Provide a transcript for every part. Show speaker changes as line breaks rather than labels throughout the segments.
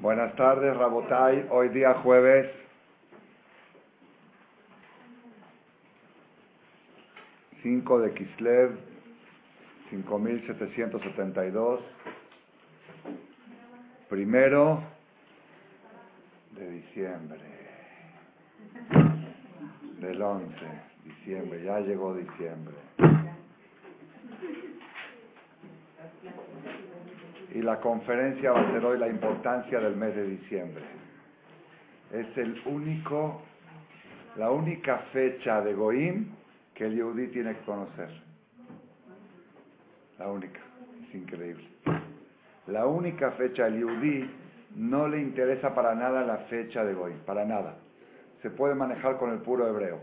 Buenas tardes, Rabotai. Hoy día jueves. Cinco de Kislev, 5772. Primero de diciembre. Del 11, diciembre. Ya llegó diciembre. Y la conferencia va a ser hoy la importancia del mes de diciembre. Es el único, la única fecha de Goim que el Yehudi tiene que conocer. La única, es increíble. La única fecha del Yehudi no le interesa para nada la fecha de Goim, para nada. Se puede manejar con el puro hebreo.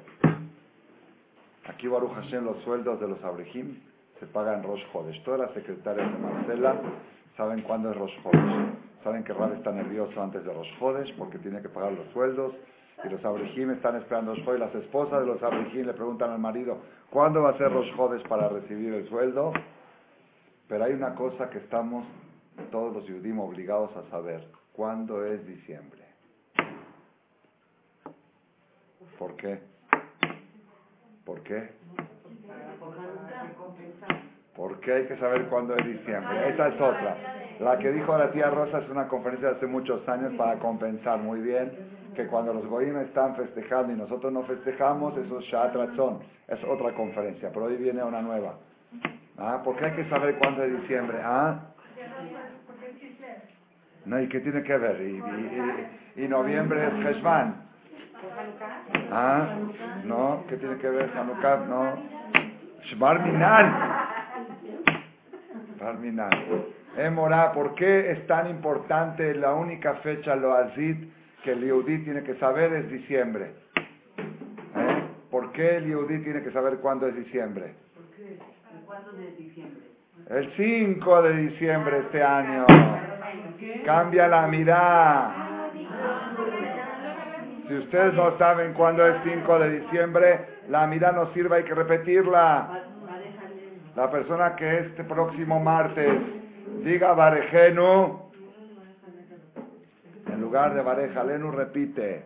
Aquí Baruch Hashem los sueldos de los abrejim se pagan Rosh Hodesh. Todas las secretarias de Marcela saben cuándo es Rosh Hodesh. Saben que Rab está nervioso antes de Rosh Hodesh porque tiene que pagar los sueldos. Y los abrijim están esperando Rosh Hodesh. Las esposas de los abrijim le preguntan al marido, ¿cuándo va a ser Rosh Hodesh para recibir el sueldo? Pero hay una cosa que estamos todos los judíos obligados a saber. ¿Cuándo es diciembre? ¿Por qué? ¿Por qué? ¿Por qué hay que saber cuándo es diciembre? Esa es otra. La que dijo la tía Rosa es una conferencia de hace muchos años para compensar muy bien que cuando los goyim están festejando y nosotros no festejamos, eso es Shat Es otra conferencia, pero hoy viene una nueva. ¿Ah? ¿Por qué hay que saber cuándo es diciembre? ¿Ah? No, ¿y qué tiene que ver? Y, y, noviembre es Heshvan. ¿Ah? No, ¿qué tiene que ver Hanukkah? No. Shbar Minal. Terminar. Emorá, ¿por qué es tan importante la única fecha, lo azid, que el Yehudi tiene que saber es diciembre? ¿Eh? ¿Por qué el Yehudi tiene que saber? ¿Cuándo es diciembre? El 5 de diciembre este año. Cambia la mirada. Si ustedes no saben cuándo es 5 de diciembre, la mirada no sirve, hay que repetirla. La persona que este próximo martes diga Barejenu, en lugar de Barejalenu repite.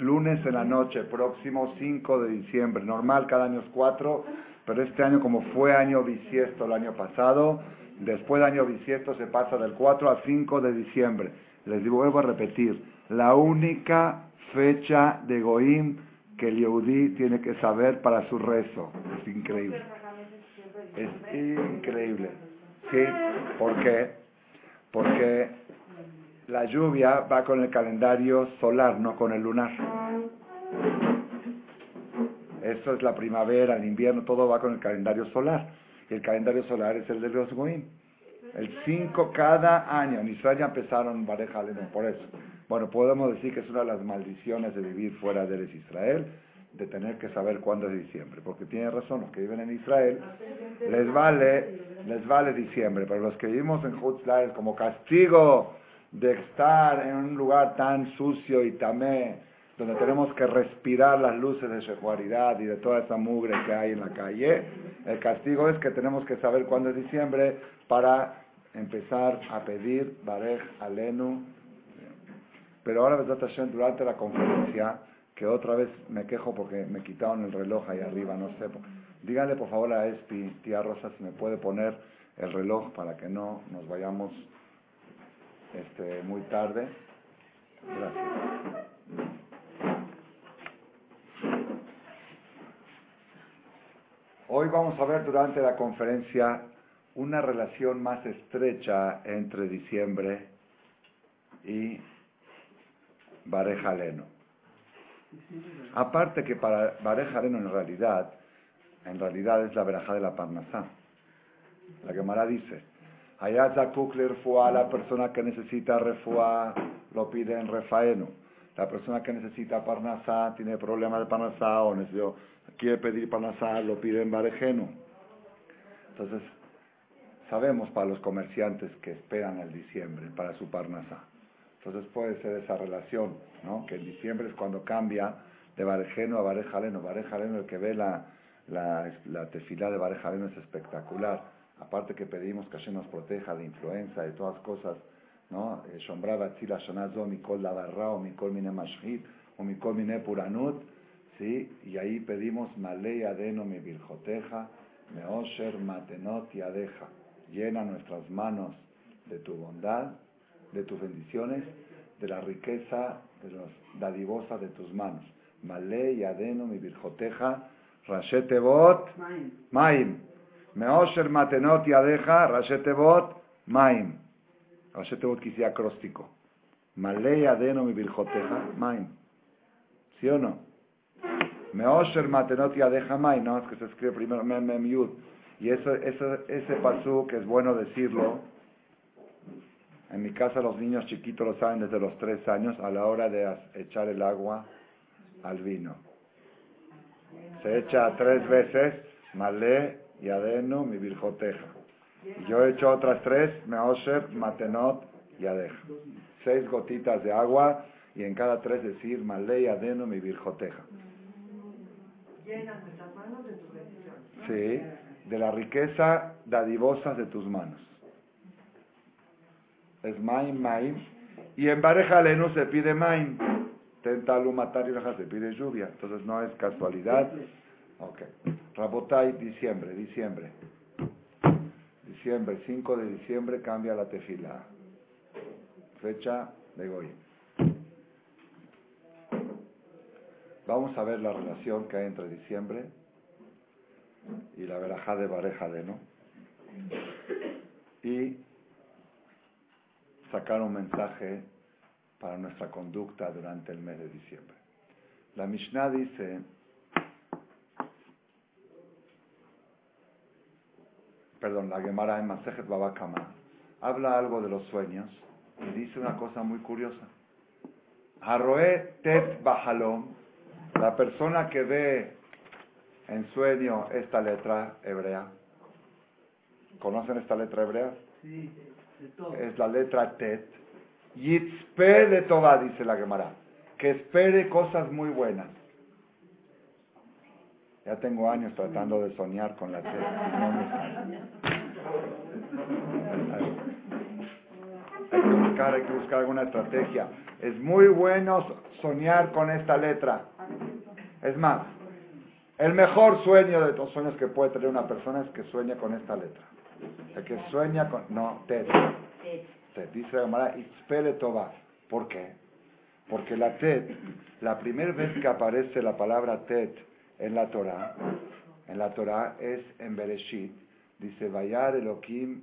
Lunes en la noche, próximo 5 de diciembre. Normal, cada año es 4, pero este año, como fue año bisiesto el año pasado, después de año bisiesto se pasa del 4 al 5 de diciembre. Les vuelvo a repetir, la única fecha de Goim que el Yehudi tiene que saber para su rezo. Es increíble. Es increíble. ¿Sí? ¿Por qué? Porque la lluvia va con el calendario solar, no con el lunar. Eso es la primavera, el invierno, todo va con el calendario solar. Y el calendario solar es el de los Goim. El 5 cada año. En Israel ya empezaron Bareja por eso. Bueno, podemos decir que es una de las maldiciones de vivir fuera de Israel, de tener que saber cuándo es diciembre. Porque tiene razón, los que viven en Israel les vale, les vale diciembre. Pero los que vivimos en Hutzlael como castigo de estar en un lugar tan sucio y tamé, donde tenemos que respirar las luces de secuaridad y de toda esa mugre que hay en la calle, el castigo es que tenemos que saber cuándo es diciembre para empezar a pedir Barej Alenu. Pero ahora, durante la conferencia, que otra vez me quejo porque me quitaron el reloj ahí arriba, no sé. Díganle por favor a Espi, tía Rosa, si me puede poner el reloj para que no nos vayamos este, muy tarde. Gracias. Hoy vamos a ver durante la conferencia una relación más estrecha entre diciembre y Barejaleno. Aparte que para Barejaleno en realidad, en realidad es la verajá de la Parnasá. La Gemara dice, Ayaza Kukler fue la persona que necesita refuá, lo pide en Refaeno. La persona que necesita Parnasá, tiene problemas de Parnasá o quiere pedir Parnasá, lo pide en Barejeno. Entonces, Sabemos para los comerciantes que esperan el diciembre para su parnasa. Entonces puede ser esa relación, ¿no? Que el diciembre es cuando cambia de Barejeno a Barejaleno. Barejaleno, el que ve la, la, la tefilá de Barejaleno es espectacular. aparte que pedimos que Hashem nos proteja de influenza, de todas cosas, ¿no? Eh, Shonazo, Mikol Dabarra, Mikol Mine Mashhit, o Mikol Mine Puranut, ¿sí? Y ahí pedimos Malei Adeno Mi Virjoteja, Meosher Matenot y Adeja. Llena nuestras manos de tu bondad, de tus bendiciones, de la riqueza, de los dadivosas de tus manos. Malei Adeno Mi Virjoteja, Rashetebot, Maim. Meosher Matenot y Adeja, Rashetebot, Maim. Rashetebot quise acróstico. Malei Adeno Mi Virjoteja, Maim. ¿Sí o no? Meosher Matenot y Adeja, Maim. No, es que se escribe primero Mem Mem Yud. Y eso, eso, ese pasú que es bueno decirlo. En mi casa los niños chiquitos lo saben desde los tres años a la hora de echar el agua al vino. Se echa tres veces, malé y adeno, mi virjoteja. Y yo he hecho otras tres, meosher, matenot y adeja. Seis gotitas de agua y en cada tres decir malé y adeno, mi virjoteja. Sí, de la riqueza dadivosa de tus manos. Es maim, maim. Y en Bareja Lenu se pide maim. Tentalu matar y se pide lluvia. Entonces no es casualidad. Ok. Rabotai, diciembre, diciembre. Diciembre, 5 de diciembre cambia la tefila. Fecha de hoy. Vamos a ver la relación que hay entre diciembre y la verajá de Bareja de no. Y sacar un mensaje para nuestra conducta durante el mes de diciembre. La Mishnah dice, perdón, la Gemara en Masejet Babakama, habla algo de los sueños y dice una cosa muy curiosa. Haroe tet bahalom, la persona que ve en sueño esta letra hebrea, ¿conocen esta letra hebrea?
Sí, de todo.
Es la letra tet. Yitzpe de Toba, dice la Gemara, que espere cosas muy buenas. Ya tengo años tratando de soñar con la tet. no me sale. Hay que buscar, hay que buscar alguna estrategia. Es muy bueno soñar con esta letra. Es más, el mejor sueño de los sueños que puede tener una persona es que sueña con esta letra. El que sueña con... No, tet. Tet. Dice la Gemara, Itzpele Toba. ¿Por qué? Porque la tet, la primera vez que aparece la palabra tet en la Torah, en la Torah es en Bereshit, dice, Vayar Elohim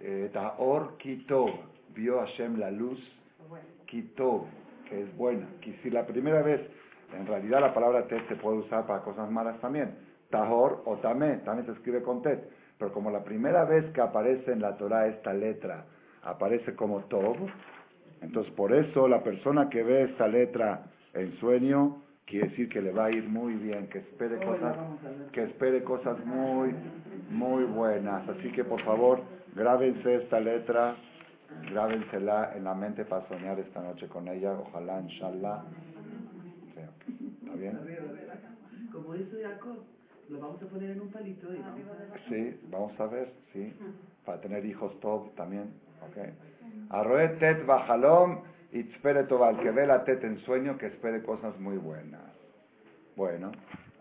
eh, Taor Kitov, vio Hashem la luz, Kitov, que es buena. Y si la primera vez, en realidad la palabra tet se puede usar para cosas malas también, Tahor o Tamé, también se escribe con tet, pero como la primera vez que aparece en la Torah esta letra, aparece como Tov, entonces por eso la persona que ve esta letra en sueño, quiere decir que le va a ir muy bien, que espere cosas, que espere cosas muy, muy buenas. Así que por favor, grábense esta letra, grábensela en la mente para soñar esta noche con ella, ojalá, inshallah. Sí, ok. ¿Está bien?
Como hizo Jacob, lo vamos a poner en un palito y vamos a...
Sí, vamos a ver, sí. Para tener hijos top también, ok. Arroe tet bajalom y espere toval, que ve la tet en sueño, que espere cosas muy buenas. Bueno,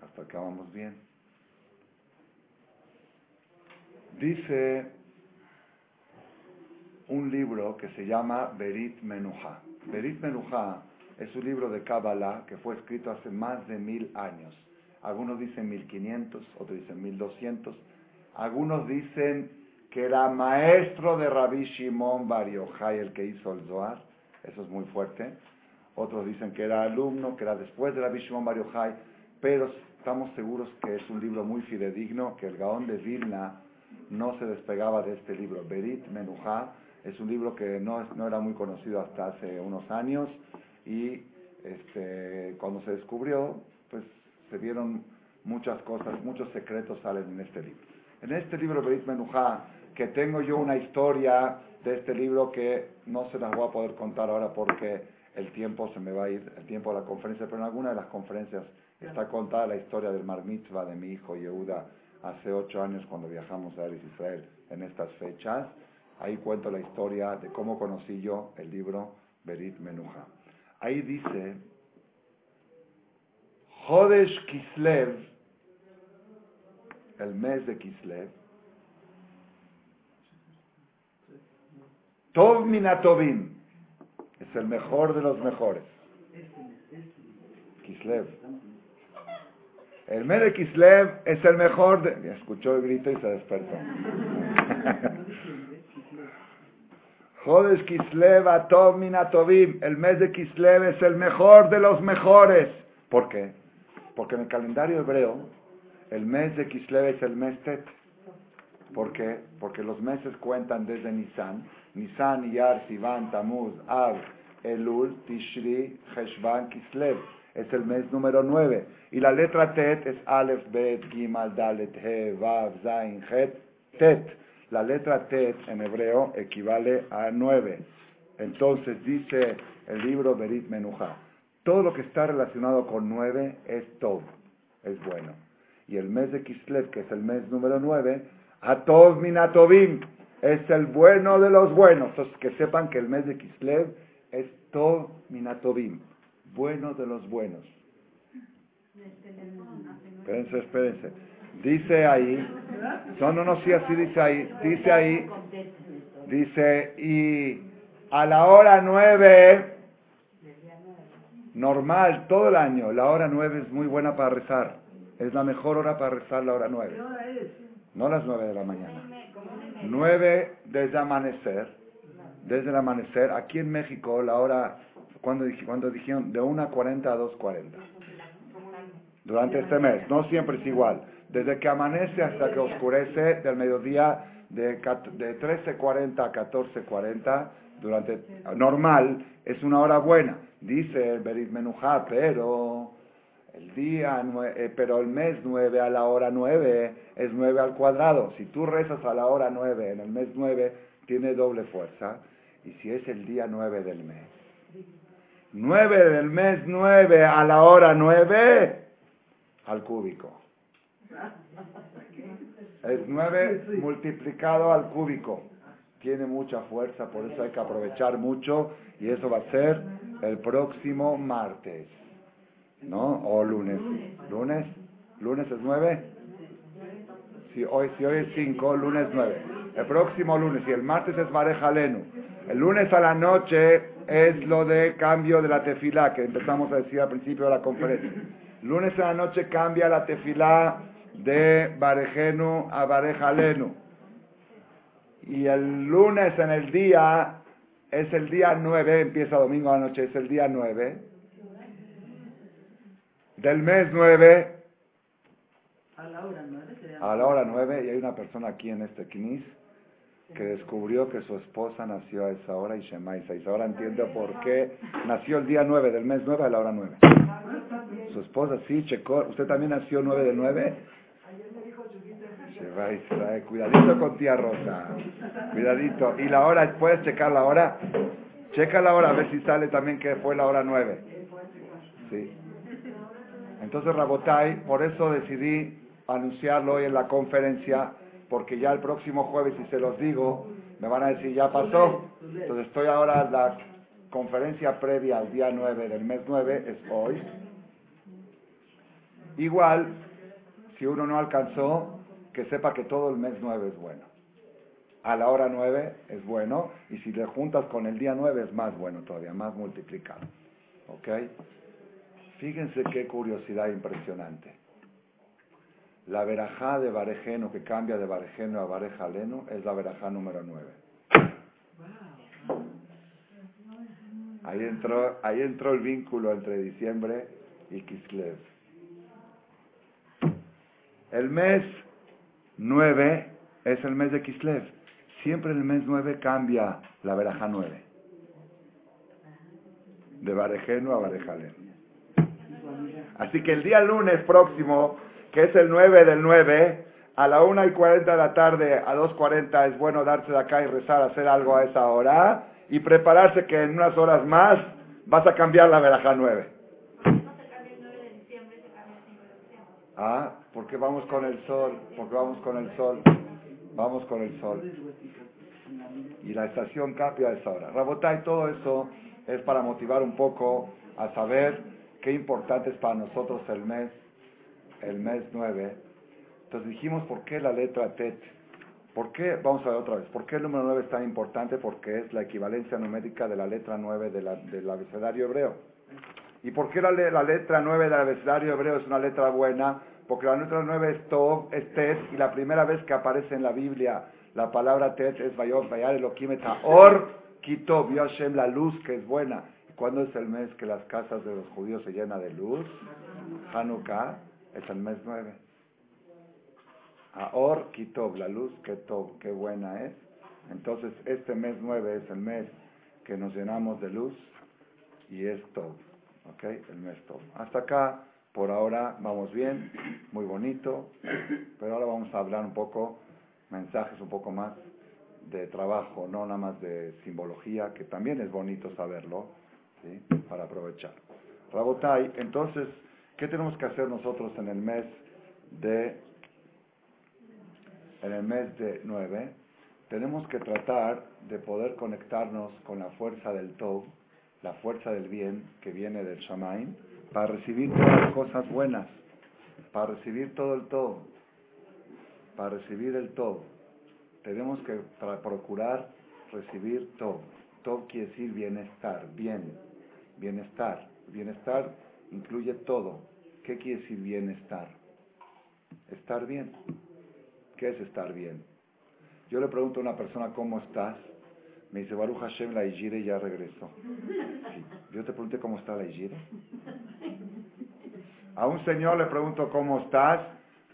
hasta acá vamos bien. Dice un libro que se llama Berit Menuha. Berit Menuha es un libro de Kabbalah que fue escrito hace más de mil años. Algunos dicen 1500, otros dicen 1200. Algunos dicen que era maestro de Rabbi Shimon Bar el que hizo el Zohar. Eso es muy fuerte. Otros dicen que era alumno, que era después de Rabbi Shimon Bar. Pero estamos seguros que es un libro muy fidedigno, que el Gaón de Vilna no se despegaba de este libro. Berit Menuha es un libro que no, no era muy conocido hasta hace unos años y este, cuando se descubrió, pues se vieron muchas cosas, muchos secretos salen en este libro. En este libro, Berit Menuha, que tengo yo una historia de este libro que no se las voy a poder contar ahora porque el tiempo se me va a ir, el tiempo de la conferencia, pero en alguna de las conferencias está contada la historia del Mar Mitzvah de mi hijo Yehuda hace ocho años cuando viajamos a Israel en estas fechas. Ahí cuento la historia de cómo conocí yo el libro Berit Menuja. Ahí dice, Jodesh Kislev, el mes de Kislev, Tov Minatovim, es el mejor de los mejores. Kislev. El mes de Kislev es el mejor de... Escuchó el grito y se despertó. Jodes Kislev Atov Minatovim. El mes de Kislev es el mejor de los mejores. ¿Por qué? Porque en el calendario hebreo, el mes de Kislev es el mes Tet. ¿Por qué? Porque los meses cuentan desde Nisan. Nisan, Iyar, Sivan, Tamuz, Av, Elul, Tishri, Heshvan, Kislev. Es el mes número 9. Y la letra Tet es Aleph, Bet, Gimal, Dalet, He, Vav, Zain, Het, Tet. La letra Tet en hebreo equivale a 9. Entonces dice el libro Berit Menuja. Todo lo que está relacionado con 9 es todo, es bueno. Y el mes de Kislev, que es el mes número 9, Atov Minatovim, es el bueno de los buenos. Entonces que sepan que el mes de Kislev es Tov Minatovim, bueno de los buenos. Espérense, espérense. Dice ahí, no, no, sí, así dice ahí, dice ahí, dice, y a la hora nueve, normal, todo el año, la hora nueve es muy buena para rezar, es la mejor hora para rezar la hora nueve, no las nueve de la mañana, nueve desde amanecer, desde el amanecer, aquí en México la hora, cuando, cuando dijeron de 1.40 a 2.40, durante este mes, no siempre es igual desde que amanece hasta que oscurece, del mediodía de, de 13.40 a 14.40, durante, normal, es una hora buena, dice el Berit Menujá, pero el día, eh, pero el mes 9 a la hora 9 es 9 al cuadrado. Si tú rezas a la hora 9 en el mes 9, tiene doble fuerza. Y si es el día 9 del mes. 9 del mes 9 a la hora 9 al cúbico. Es 9 multiplicado al cúbico. Tiene mucha fuerza, por eso hay que aprovechar mucho y eso va a ser el próximo martes. ¿No? O lunes. ¿Lunes? ¿Lunes es 9? Si hoy, si hoy es 5, lunes 9. El próximo lunes y el martes es Mareja Lenu. El lunes a la noche es lo de cambio de la tefilá que empezamos a decir al principio de la conferencia. Lunes a la noche cambia la tefilá de Barejenu a Barejalenu. Y el lunes en el día, es el día 9, empieza domingo a la noche, es el día 9 del mes 9.
A la hora 9.
A la hora 9, y hay una persona aquí en este Knis que descubrió que su esposa nació a esa hora y Shemaisa. Y ahora entiendo por qué nació el día 9 del mes 9 a la hora 9. Su esposa sí, checó. ¿Usted también nació 9 de 9? Cuidadito con tía Rosa. Cuidadito. ¿Y la hora? ¿Puedes checar la hora? Checa la hora a ver si sale también que fue la hora nueve. Sí. Entonces, Rabotai, por eso decidí anunciarlo hoy en la conferencia, porque ya el próximo jueves, si se los digo, me van a decir, ya pasó. Entonces, estoy ahora, la conferencia previa al día 9 del mes 9 es hoy. Igual, si uno no alcanzó, que sepa que todo el mes 9 es bueno. A la hora 9 es bueno, y si le juntas con el día 9 es más bueno todavía, más multiplicado. ¿Ok? Fíjense qué curiosidad impresionante. La verajá de Barejeno, que cambia de Barejeno a Barejaleno, es la verajá número 9. Ahí entró, ahí entró el vínculo entre diciembre y Kislev. El mes 9 es el mes de Kislev. Siempre en el mes 9 cambia la veraja 9. De Barejeno a Barejaleno. Así que el día lunes próximo, que es el 9 del 9, a la 1 y 40 de la tarde, a 2.40 es bueno darse de acá y rezar, hacer algo a esa hora y prepararse que en unas horas más vas a cambiar la veraja 9.
No se cambia el 9 de diciembre, se cambia el 5 de diciembre.
Ah, Porque vamos con el sol, porque vamos con el sol, vamos con el sol. Y la estación cambia a esa hora. Rabotay, todo eso es para motivar un poco a saber qué importante es para nosotros el mes, el mes 9. Entonces dijimos, ¿por qué la letra Tet? ¿Por qué? Vamos a ver otra vez. ¿Por qué el número 9 es tan importante? Porque es la equivalencia numérica de la letra 9 de la, del abecedario hebreo. ¿Y por qué la, la letra 9 del abecedario hebreo es una letra buena? Porque la letra 9 es Tov, es Tet, y la primera vez que aparece en la Biblia la palabra Tet es Vayot, Vayar Elohim Or, Kitov, Hashem, la luz que es buena. ¿Cuándo es el mes que las casas de los judíos se llenan de luz? Hanukkah es el mes 9. Aor Kitov, la luz que qué buena es. Entonces, este mes 9 es el mes que nos llenamos de luz y es Tov. ¿Ok? El mes Tov. Hasta acá, por ahora, vamos bien, muy bonito, pero ahora vamos a hablar un poco, mensajes un poco más de trabajo, no nada más de simbología, que también es bonito saberlo, ¿sí? para aprovechar. Rabotai, entonces, ¿qué tenemos que hacer nosotros en el mes de en el mes de 9, tenemos que tratar de poder conectarnos con la fuerza del Tov, la fuerza del bien que viene del Shamaim, para recibir todas las cosas buenas, para recibir todo el Tov, para recibir el Tov. Tenemos que procurar recibir Tov. Tov quiere decir bienestar, bien, bienestar. Bienestar incluye todo. ¿Qué quiere decir bienestar? Estar bien. ¿Qué es estar bien? Yo le pregunto a una persona, ¿cómo estás? Me dice, Baruch Hashem, la Ijire ya regresó. Yo te pregunté, ¿cómo está la Ijire? A un señor le pregunto, ¿cómo estás?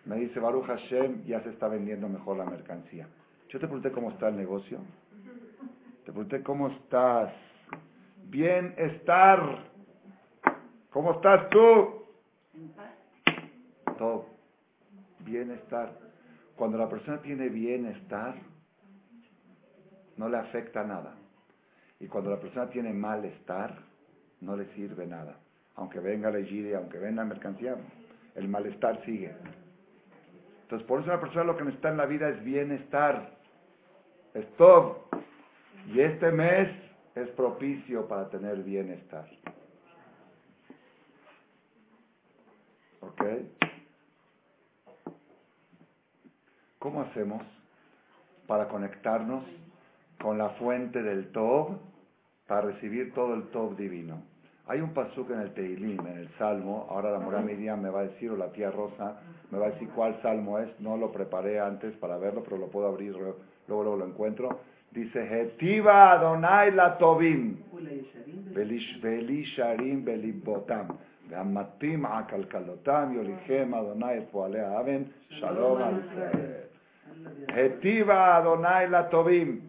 Me dice, Baruch Hashem, ya se está vendiendo mejor la mercancía. Yo te pregunté, ¿cómo está el negocio? Te pregunté, ¿cómo estás? Bienestar. ¿Cómo estás tú? Todo. Bienestar. Cuando la persona tiene bienestar, no le afecta nada. Y cuando la persona tiene malestar, no le sirve nada. Aunque venga la y aunque venga la mercancía, el malestar sigue. Entonces, por eso la persona lo que necesita en la vida es bienestar. Es todo. Y este mes es propicio para tener bienestar. ¿Ok? ¿Cómo hacemos para conectarnos con la fuente del Tob para recibir todo el Tob divino. Hay un pasuk en el Teilim, en el Salmo, ahora la Morá Miriam me va a decir, o la tía Rosa, me va a decir cuál Salmo es, no lo preparé antes para verlo, pero lo puedo abrir, luego, luego lo encuentro. Dice, Hetiva Adonai la Tobim, Belisharim Belibotam, Gamatim Akalkalotam, Yolichem Adonai Fualea Aven, Shalom al Hetiva Adonai la Tobim,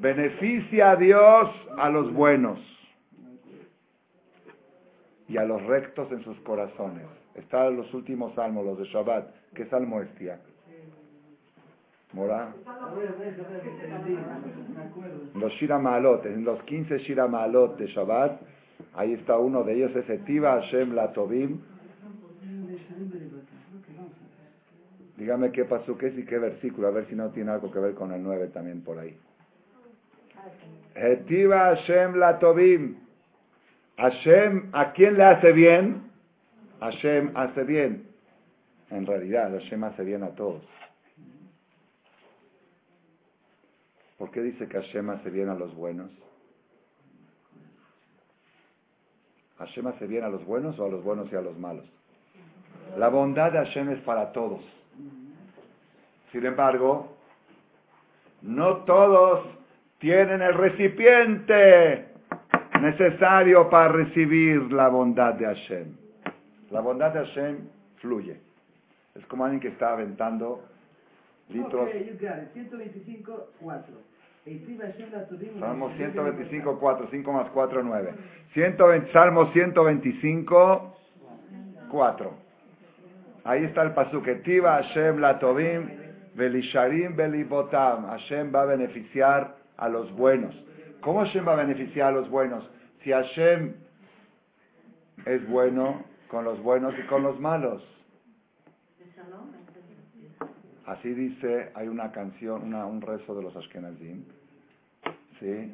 Beneficia a Dios a los buenos y a los rectos en sus corazones. Está en los últimos salmos, los de Shabbat. ¿Qué salmo es, tía? Mora. Los Shira Maalot, en los 15 Shira Maalot de Shabbat, ahí está uno de ellos, es Hetiva Hashem la Tobim. Dígame qué pasó, qué es y qué versículo, a ver si no tiene algo que ver con el 9 también por ahí. Hetiva Hashem la Tobim. Hashem, ¿a quién le hace bien? Hashem hace bien. En realidad, Hashem hace bien a todos. ¿Por qué dice que Hashem hace bien a los buenos? ¿Hashem hace bien a los buenos o a los buenos y a los malos? La bondad de Hashem es para todos. Sin embargo, no todos tienen el recipiente necesario para recibir la bondad de Hashem. La bondad de Hashem fluye. Es como alguien que está aventando litros.
Okay, 125, 4.
Salmo 125, 4, 5 más 4, 9. 120, Salmo 125, 4. Ahí está el pasuquetiva Hashem la Tobim Belisharim Belibotam. Hashem va a beneficiar a los buenos. ¿Cómo Hashem va a beneficiar a los buenos? Si Hashem es bueno con los buenos y con los malos. Así dice, hay una canción, un rezo de los Ashkenazim. ¿Sí?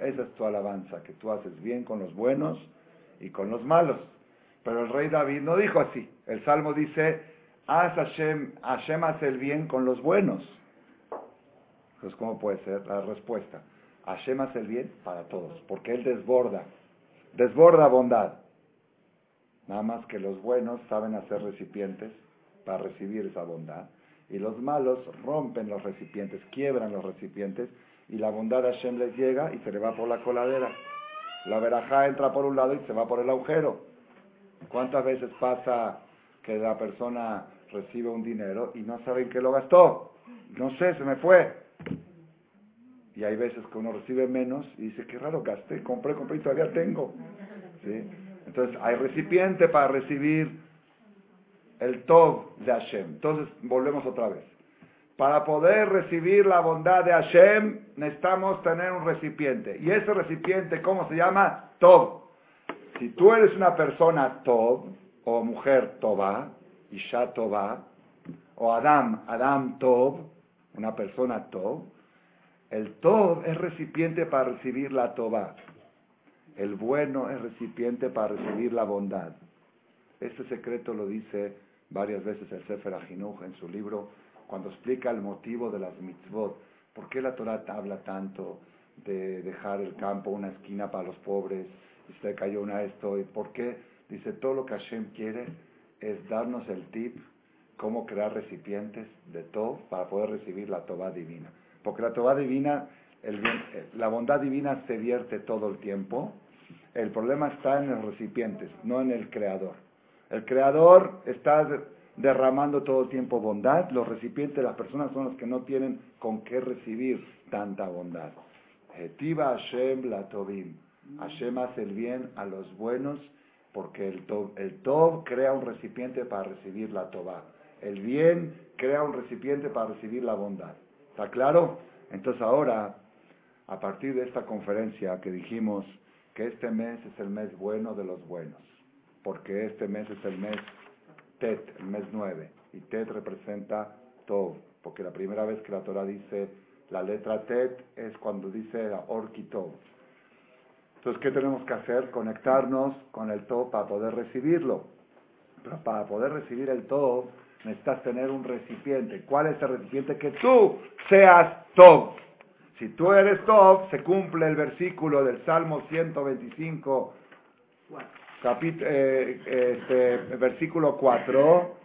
Esa es tu alabanza, que tú haces bien con los buenos y con los malos. Pero el rey David no dijo así. El salmo dice, haz Hashem, Hashem hace el bien con los buenos. Entonces, ¿cómo puede ser la respuesta? Hashem hace el bien para todos, porque Él desborda, desborda bondad. Nada más que los buenos saben hacer recipientes para recibir esa bondad. Y los malos rompen los recipientes, quiebran los recipientes, y la bondad de Hashem les llega y se le va por la coladera. La verajá entra por un lado y se va por el agujero. ¿Cuántas veces pasa que la persona recibe un dinero y no sabe en qué lo gastó? No sé, se me fue. Y hay veces que uno recibe menos y dice, qué raro, gasté, compré, compré y todavía tengo. ¿Sí? Entonces, hay recipiente para recibir el Tov de Hashem. Entonces, volvemos otra vez. Para poder recibir la bondad de Hashem, necesitamos tener un recipiente. Y ese recipiente, ¿cómo se llama? Tov. Si tú eres una persona Tov, o mujer Tová, Isha Tová, o Adam, Adam Tov, una persona Tov, el Tov es recipiente para recibir la Tová. El bueno es recipiente para recibir la bondad. Este secreto lo dice varias veces el Sefer Ajinuj en su libro, cuando explica el motivo de las mitzvot. ¿Por qué la Torah habla tanto de dejar el campo, una esquina para los pobres, y se cayó una esto? ¿Y por qué? Dice, todo lo que Hashem quiere es darnos el tip, cómo crear recipientes de todo para poder recibir la Torah divina. Porque la Torah divina, el la bondad divina se vierte todo el tiempo. El problema está en los recipientes, no en el creador. El creador está derramando todo el tiempo bondad. Los recipientes, las personas son los que no tienen con qué recibir tanta bondad. Etiva Hashem. Hashem hace el bien a los buenos porque el Tov, el crea un recipiente para recibir la Tová. El bien crea un recipiente para recibir la bondad. ¿Está claro? Entonces ahora, a partir de esta conferencia que dijimos que este mes es el mes bueno de los buenos, porque este mes es el mes Tet, el mes 9, y Tet representa Tov, porque la primera vez que la Torah dice la letra Tet es cuando dice Orki Tov. Entonces, ¿qué tenemos que hacer? Conectarnos con el Tov para poder recibirlo. Pero para poder recibir el Tov, necesitas tener un recipiente. ¿Cuál es el recipiente? Que tú seas Tov. Si tú eres Tov, se cumple el versículo del Salmo 125, eh, este, versículo 4,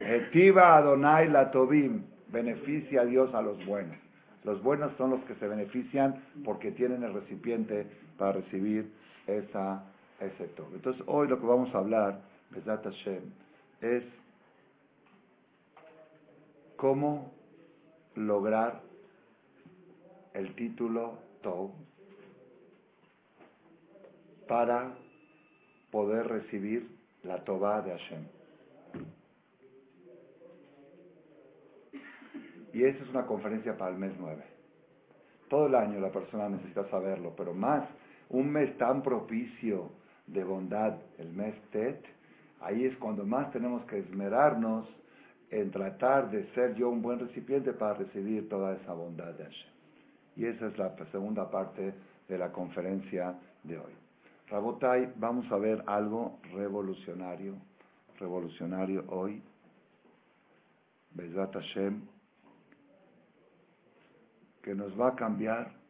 Etiva Adonai la Tobim, beneficia a Dios a los buenos. Los buenos son los que se benefician porque tienen el recipiente para recibir esa, ese Tov. Entonces hoy lo que vamos a hablar, Besat Hashem, es cómo lograr el título Tov para poder recibir la Tová de Hashem. Y esa es una conferencia para el mes 9. Todo el año la persona necesita saberlo, pero más un mes tan propicio de bondad, el mes Tet, ahí es cuando más tenemos que esmerarnos en tratar de ser yo un buen recipiente para recibir toda esa bondad de Hashem. Y esa es la segunda parte de la conferencia de hoy. Rabotai, vamos a ver algo revolucionario, revolucionario hoy. Bezat Hashem, que nos va a cambiar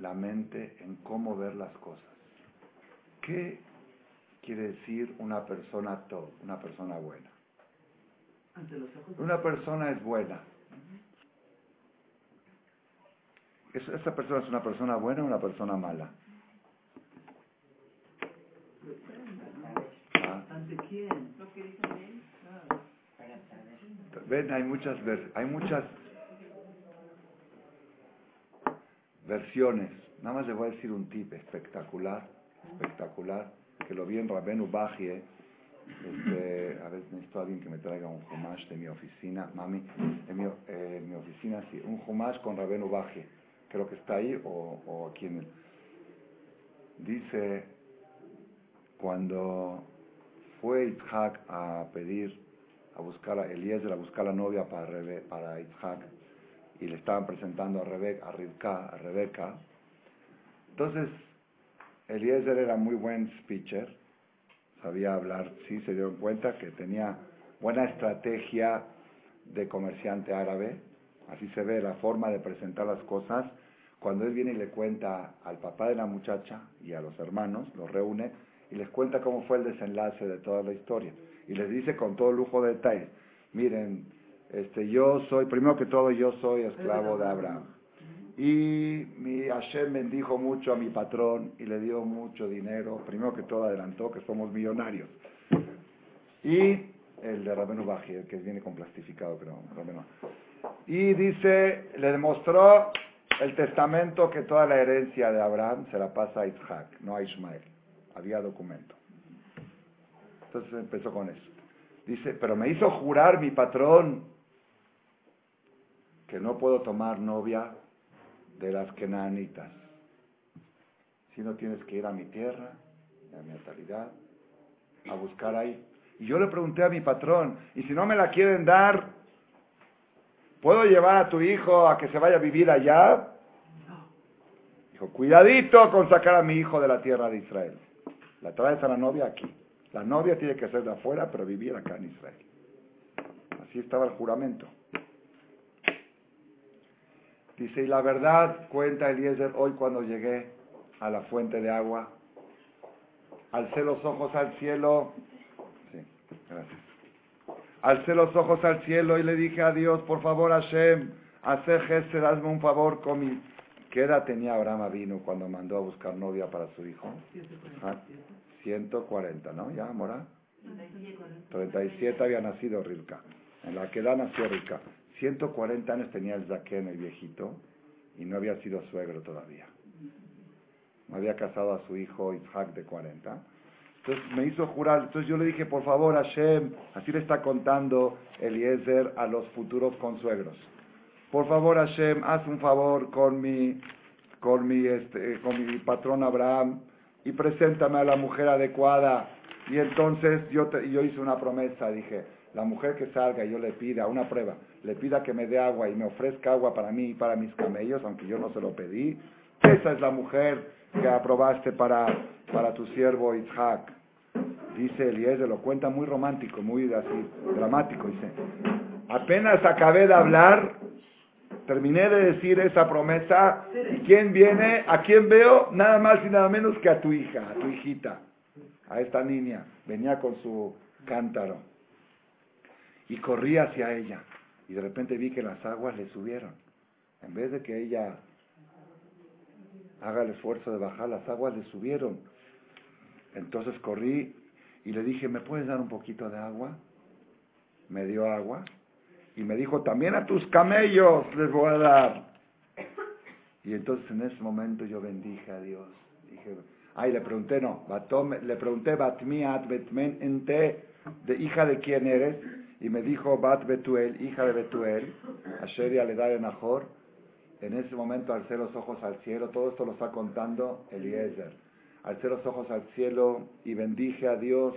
la mente en cómo ver las cosas. ¿Qué quiere decir una persona todo, una persona buena? Una persona es buena. ¿Esa persona es una persona buena o una persona mala? Ven, hay muchas, hay muchas versiones. Nada más le voy a decir un tip espectacular, espectacular, que lo vi en Rabenu Bajie. Este, a ver, necesito a alguien que me traiga un humash de mi oficina. Mami, en mi, eh, oficina, sí, un humash con Rabenu Bajie. Creo que está ahí o, o aquí en el... Dice cuando fue Isaac a pedir, a buscar a Eliezer, a buscar la novia para, para Isaac, y le estaban presentando a Rebeca, a Rivka, a Rebeca, entonces Eliezer era muy buen speaker, sabía hablar, sí, se dieron cuenta que tenía buena estrategia de comerciante árabe, así se ve la forma de presentar las cosas. Cuando él viene y le cuenta al papá de la muchacha y a los hermanos, los reúne y les cuenta cómo fue el desenlace de toda la historia. Y les dice con todo lujo de detalle, miren, este, yo soy, primero que todo, yo soy esclavo de Abraham. Y mi Hashem bendijo mucho a mi patrón y le dio mucho dinero. Primero que todo adelantó que somos millonarios. Y el de Rabenu Baji, el que viene con plastificado, creo. Y dice, le demostró el testamento que toda la herencia de Abraham se la pasa a Isaac, no a Ismael. Había documento. Entonces empezó con eso. Dice, pero me hizo jurar mi patrón que no puedo tomar novia de las kenanitas. Si no tienes que ir a mi tierra, a mi natalidad, a buscar ahí. Y yo le pregunté a mi patrón, y si no me la quieren dar, ¿puedo llevar a tu hijo a que se vaya a vivir allá? Dijo, cuidadito con sacar a mi hijo de la tierra de Israel. La traes a la novia aquí. La novia tiene que ser de afuera, pero vivir acá en Israel. Así estaba el juramento. Dice, y la verdad, cuenta Eliezer, hoy cuando llegué a la fuente de agua, alcé los ojos al cielo, sí, gracias, alcé los ojos al cielo y le dije a Dios, por favor Hashem, hace gesed, hazme un favor con mi... ¿Qué edad tenía Abraham vino cuando mandó a buscar novia para su hijo? 140, ¿no? ¿Ya, Mora? 37 había nacido Rilka. En la que edad nació Rilka. 140 años tenía el Zaquén, el viejito, y no había sido suegro todavía. No había casado a su hijo Isaac de 40. Entonces me hizo jurar. Entonces yo le dije, por favor, Hashem, así le está contando Eliezer a los futuros consuegros. Por favor, Hashem, haz un favor con mi, con mi, este, con mi patrón Abraham y preséntame a la mujer adecuada. Y entonces yo, yo hice una promesa, dije, la mujer que salga y yo le pida una prueba, le pida que me dé agua y me ofrezca agua para mí y para mis camellos, aunque yo no se lo pedí, esa es la mujer que aprobaste para, para tu siervo Isaac. Dice Eliezer, lo cuenta muy romántico, muy así, dramático. Dice, apenas acabé de hablar, terminé de decir esa promesa, ¿y quién viene? ¿A quién veo? Nada más y nada menos que a tu hija, a tu hijita, a esta niña. Venía con su cántaro y corrí hacia ella. Y de repente vi que las aguas le subieron. En vez de que ella haga el esfuerzo de bajar, las aguas le subieron. Entonces corrí y le dije, ¿me puedes dar un poquito de agua? Me dio agua y me dijo, también a tus camellos les voy a dar. Y entonces en ese momento yo bendije a Dios. Dije, ay, le pregunté, no, le pregunté, Batmiat Betmen Ente, de hija de quién eres y me dijo Bat Betuel, hija de Betuel, Asheria le da Nahor. En ese momento alcé los ojos al cielo, todo esto lo está contando Eliezer. Alcé los ojos al cielo y bendije a Dios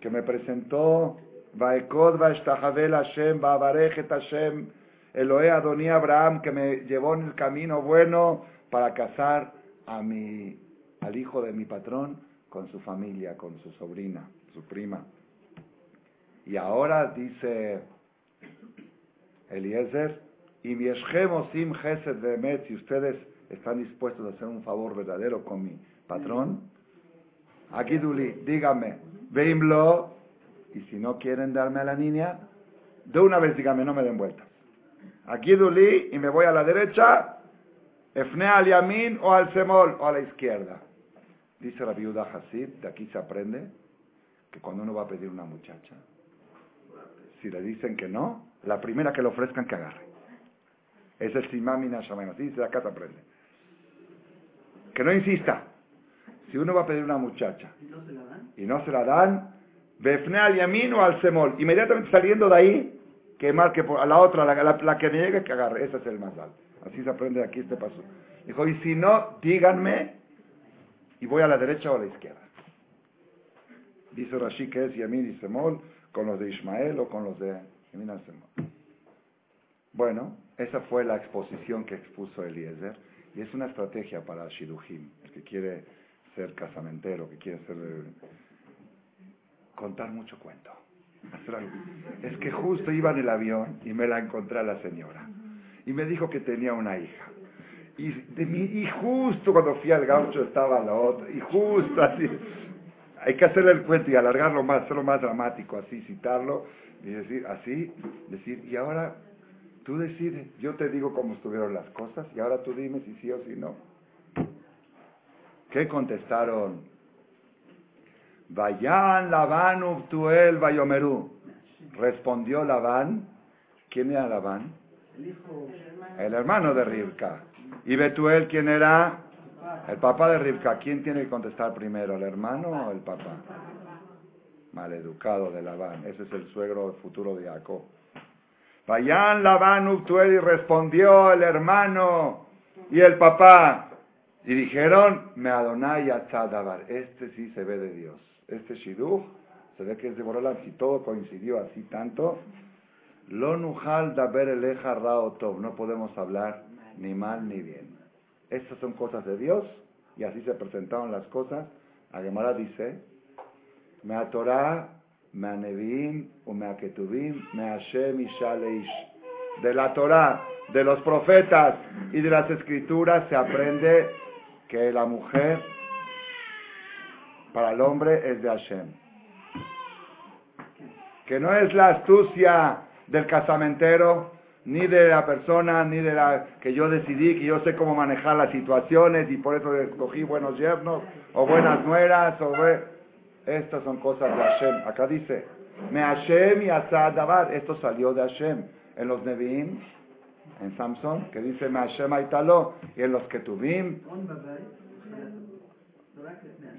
que me presentó Vaekod Vaeshtahabel Hashem, Vabarejet Hashem, Eloé Adoní Abraham, que me llevó en el camino bueno para casar al hijo de mi patrón con su familia, con su sobrina, su prima. Y ahora dice Eliezer, y mi sim gesed de si ustedes están dispuestos a hacer un favor verdadero con mi patrón, aquí Duli, dígame, veimlo, y si no quieren darme a la niña, de una vez dígame, no me den vueltas. Aquí Duli, y me voy a la derecha, efne al yamin o al semol, o a la izquierda. Dice la viuda Hasid, de aquí se aprende que cuando uno va a pedir una muchacha, si le dicen que no, la primera que le ofrezcan que agarre. Es el simamina shamayim. Así dice acá se aprende. Que no insista. Si uno va a pedir una muchacha
¿Y no se la dan?
y no se la dan, befne al yamin o al semol. Inmediatamente saliendo de ahí, que marque a la otra, la, la, que llegue, que agarre. Ese es el más alto. Así se aprende aquí este paso. Dijo, y si no, díganme y voy a la derecha o a la izquierda. Dice Rashi que es Yemin y Semol con los de Ismael o con los de. Bueno, esa fue la exposición que expuso Eliezer y es una estrategia para Shidujim, el que quiere ser casamentero, que quiere ser... contar mucho cuento. Es que justo iba en el avión y me la encontré a la señora y me dijo que tenía una hija. Y, de y justo cuando fui al gaucho estaba la otra, y justo así. Hay que hacerle el cuento y alargarlo más, hacerlo más dramático, así, citarlo, y decir, así, decir, y ahora Tú decides, yo te digo cómo estuvieron las cosas y ahora tú dime si sí o si no. ¿Qué contestaron? Vayan Labán Ubtuel Bayomerú. Respondió Labán. ¿Quién era Labán? El hermano de Rivka. ¿Y Betuel quién era? El papá de Rivka. ¿Quién tiene que contestar primero, el hermano o el papá? Maleducado de Labán. Ese es el suegro futuro de Jacob. Vayan Labán Ubtuel y respondió el hermano y el papá. Y dijeron, me Adonai Dabar. Este sí se ve de Dios. Este Shiduch se ve que es de Borolam. Si todo coincidió así tanto, Lo Nuhal Daber Eleja Raotov. No podemos hablar ni mal ni bien. Estas son cosas de Dios y así se presentaron las cosas. Agemara dice, me Torah de la Torah, de los profetas y de las escrituras se aprende que la mujer para el hombre es de Hashem. Que no es la astucia del casamentero, ni de la persona, ni de la que yo decidí, que yo sé cómo manejar las situaciones y por eso escogí buenos yernos o buenas nueras o estas son cosas de Hashem. Acá dice, me Hashem y Asadabar. Esto salió de Hashem. En los Nevi'im, en Samson, que dice me Hashem Aitalo. Y en los Ketubim,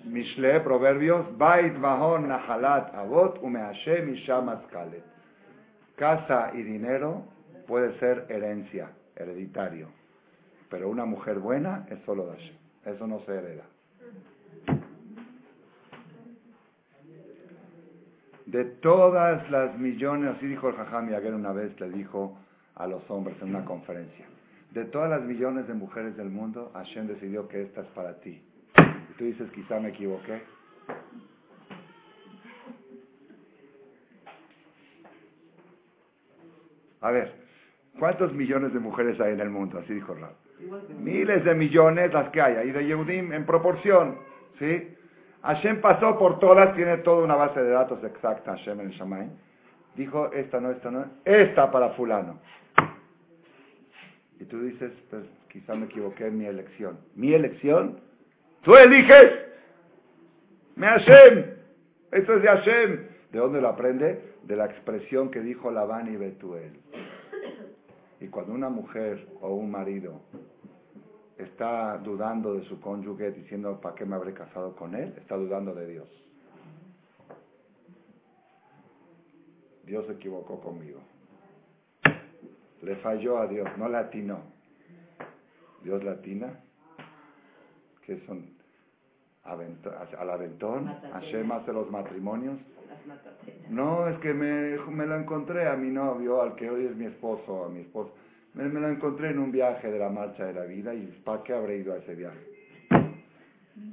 Mishle, Proverbios, Bait Mahon Nahalat Avot, Ume Hashem Isham Askalet. Casa y dinero puede ser herencia, hereditario. Pero una mujer buena es solo de Hashem. Eso no se hereda. de todas las millones, así dijo el Jajam Yaguer una vez, le dijo a los hombres en una conferencia, de todas las millones de mujeres del mundo, Hashem decidió que esta es para ti. Y tú dices, quizá me equivoqué. A ver, ¿cuántos millones de mujeres hay en el mundo? Así dijo Rab. Miles de millones las que hay, y de Yehudim en proporción, ¿sí? Hashem pasó por todas, tiene toda una base de datos exacta, Hashem el Shamay. Dijo, esta no, esta no, esta para fulano. Y tú dices, pues quizá me equivoqué en mi elección. ¿Mi elección? Tú eliges. Me Hashem. Esto es de Hashem. ¿De dónde lo aprende? De la expresión que dijo Labán y Betuel. Y cuando una mujer o un marido está dudando de su cónyuge diciendo, ¿para qué me habré casado con él? Está dudando de Dios. Dios se equivocó conmigo. Le falló a Dios, no latino. Dios latina, que son al aventón, Hashem hace los matrimonios. No, es que me, me lo encontré a mi novio, al que hoy es mi esposo, a mi esposo. Me, lo encontré en un viaje de la marcha de la vida y ¿para qué habré ido a ese viaje?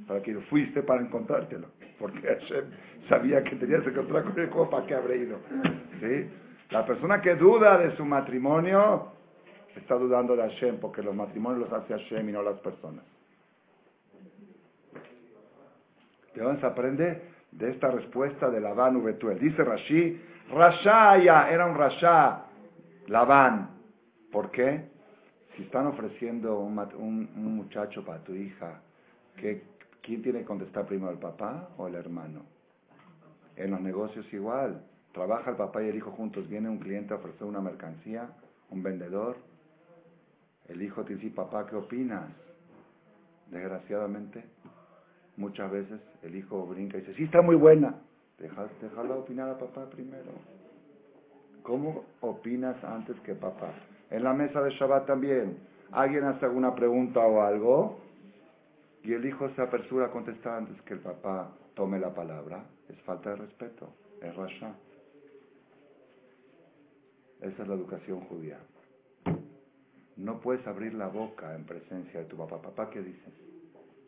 Para que fuiste para encontrártelo. Porque Hashem sabía que tenías que encontrar con él, ¿para qué habré ido? ¿Sí? La persona que duda de su matrimonio está dudando de Hashem, porque los matrimonios los hace Hashem y no las personas. ¿De dónde se aprende? De esta respuesta de Labán Betuel. Dice Rashi, Rashaya, era un Rasha, Labán, ¿Por qué? Si están ofreciendo un, muchacho para tu hija, ¿quién tiene que contestar primero, el papá o el hermano? En los negocios igual. Trabaja el papá y el hijo juntos. Viene un cliente a ofrecer una mercancía, un vendedor. El hijo te dice, papá, ¿qué opinas? Desgraciadamente, muchas veces el hijo brinca y dice, sí, está muy buena. Deja, déjala opinar a papá primero. ¿Cómo opinas antes que papá? En la mesa de Shabbat también. ¿Alguien hace alguna pregunta o algo? y el hijo se apresura a contestar antes que el papá tome la palabra, es falta de respeto, es rasha. Esa es la educación judía. No puedes abrir la boca en presencia de tu papá. Papá, ¿qué dices?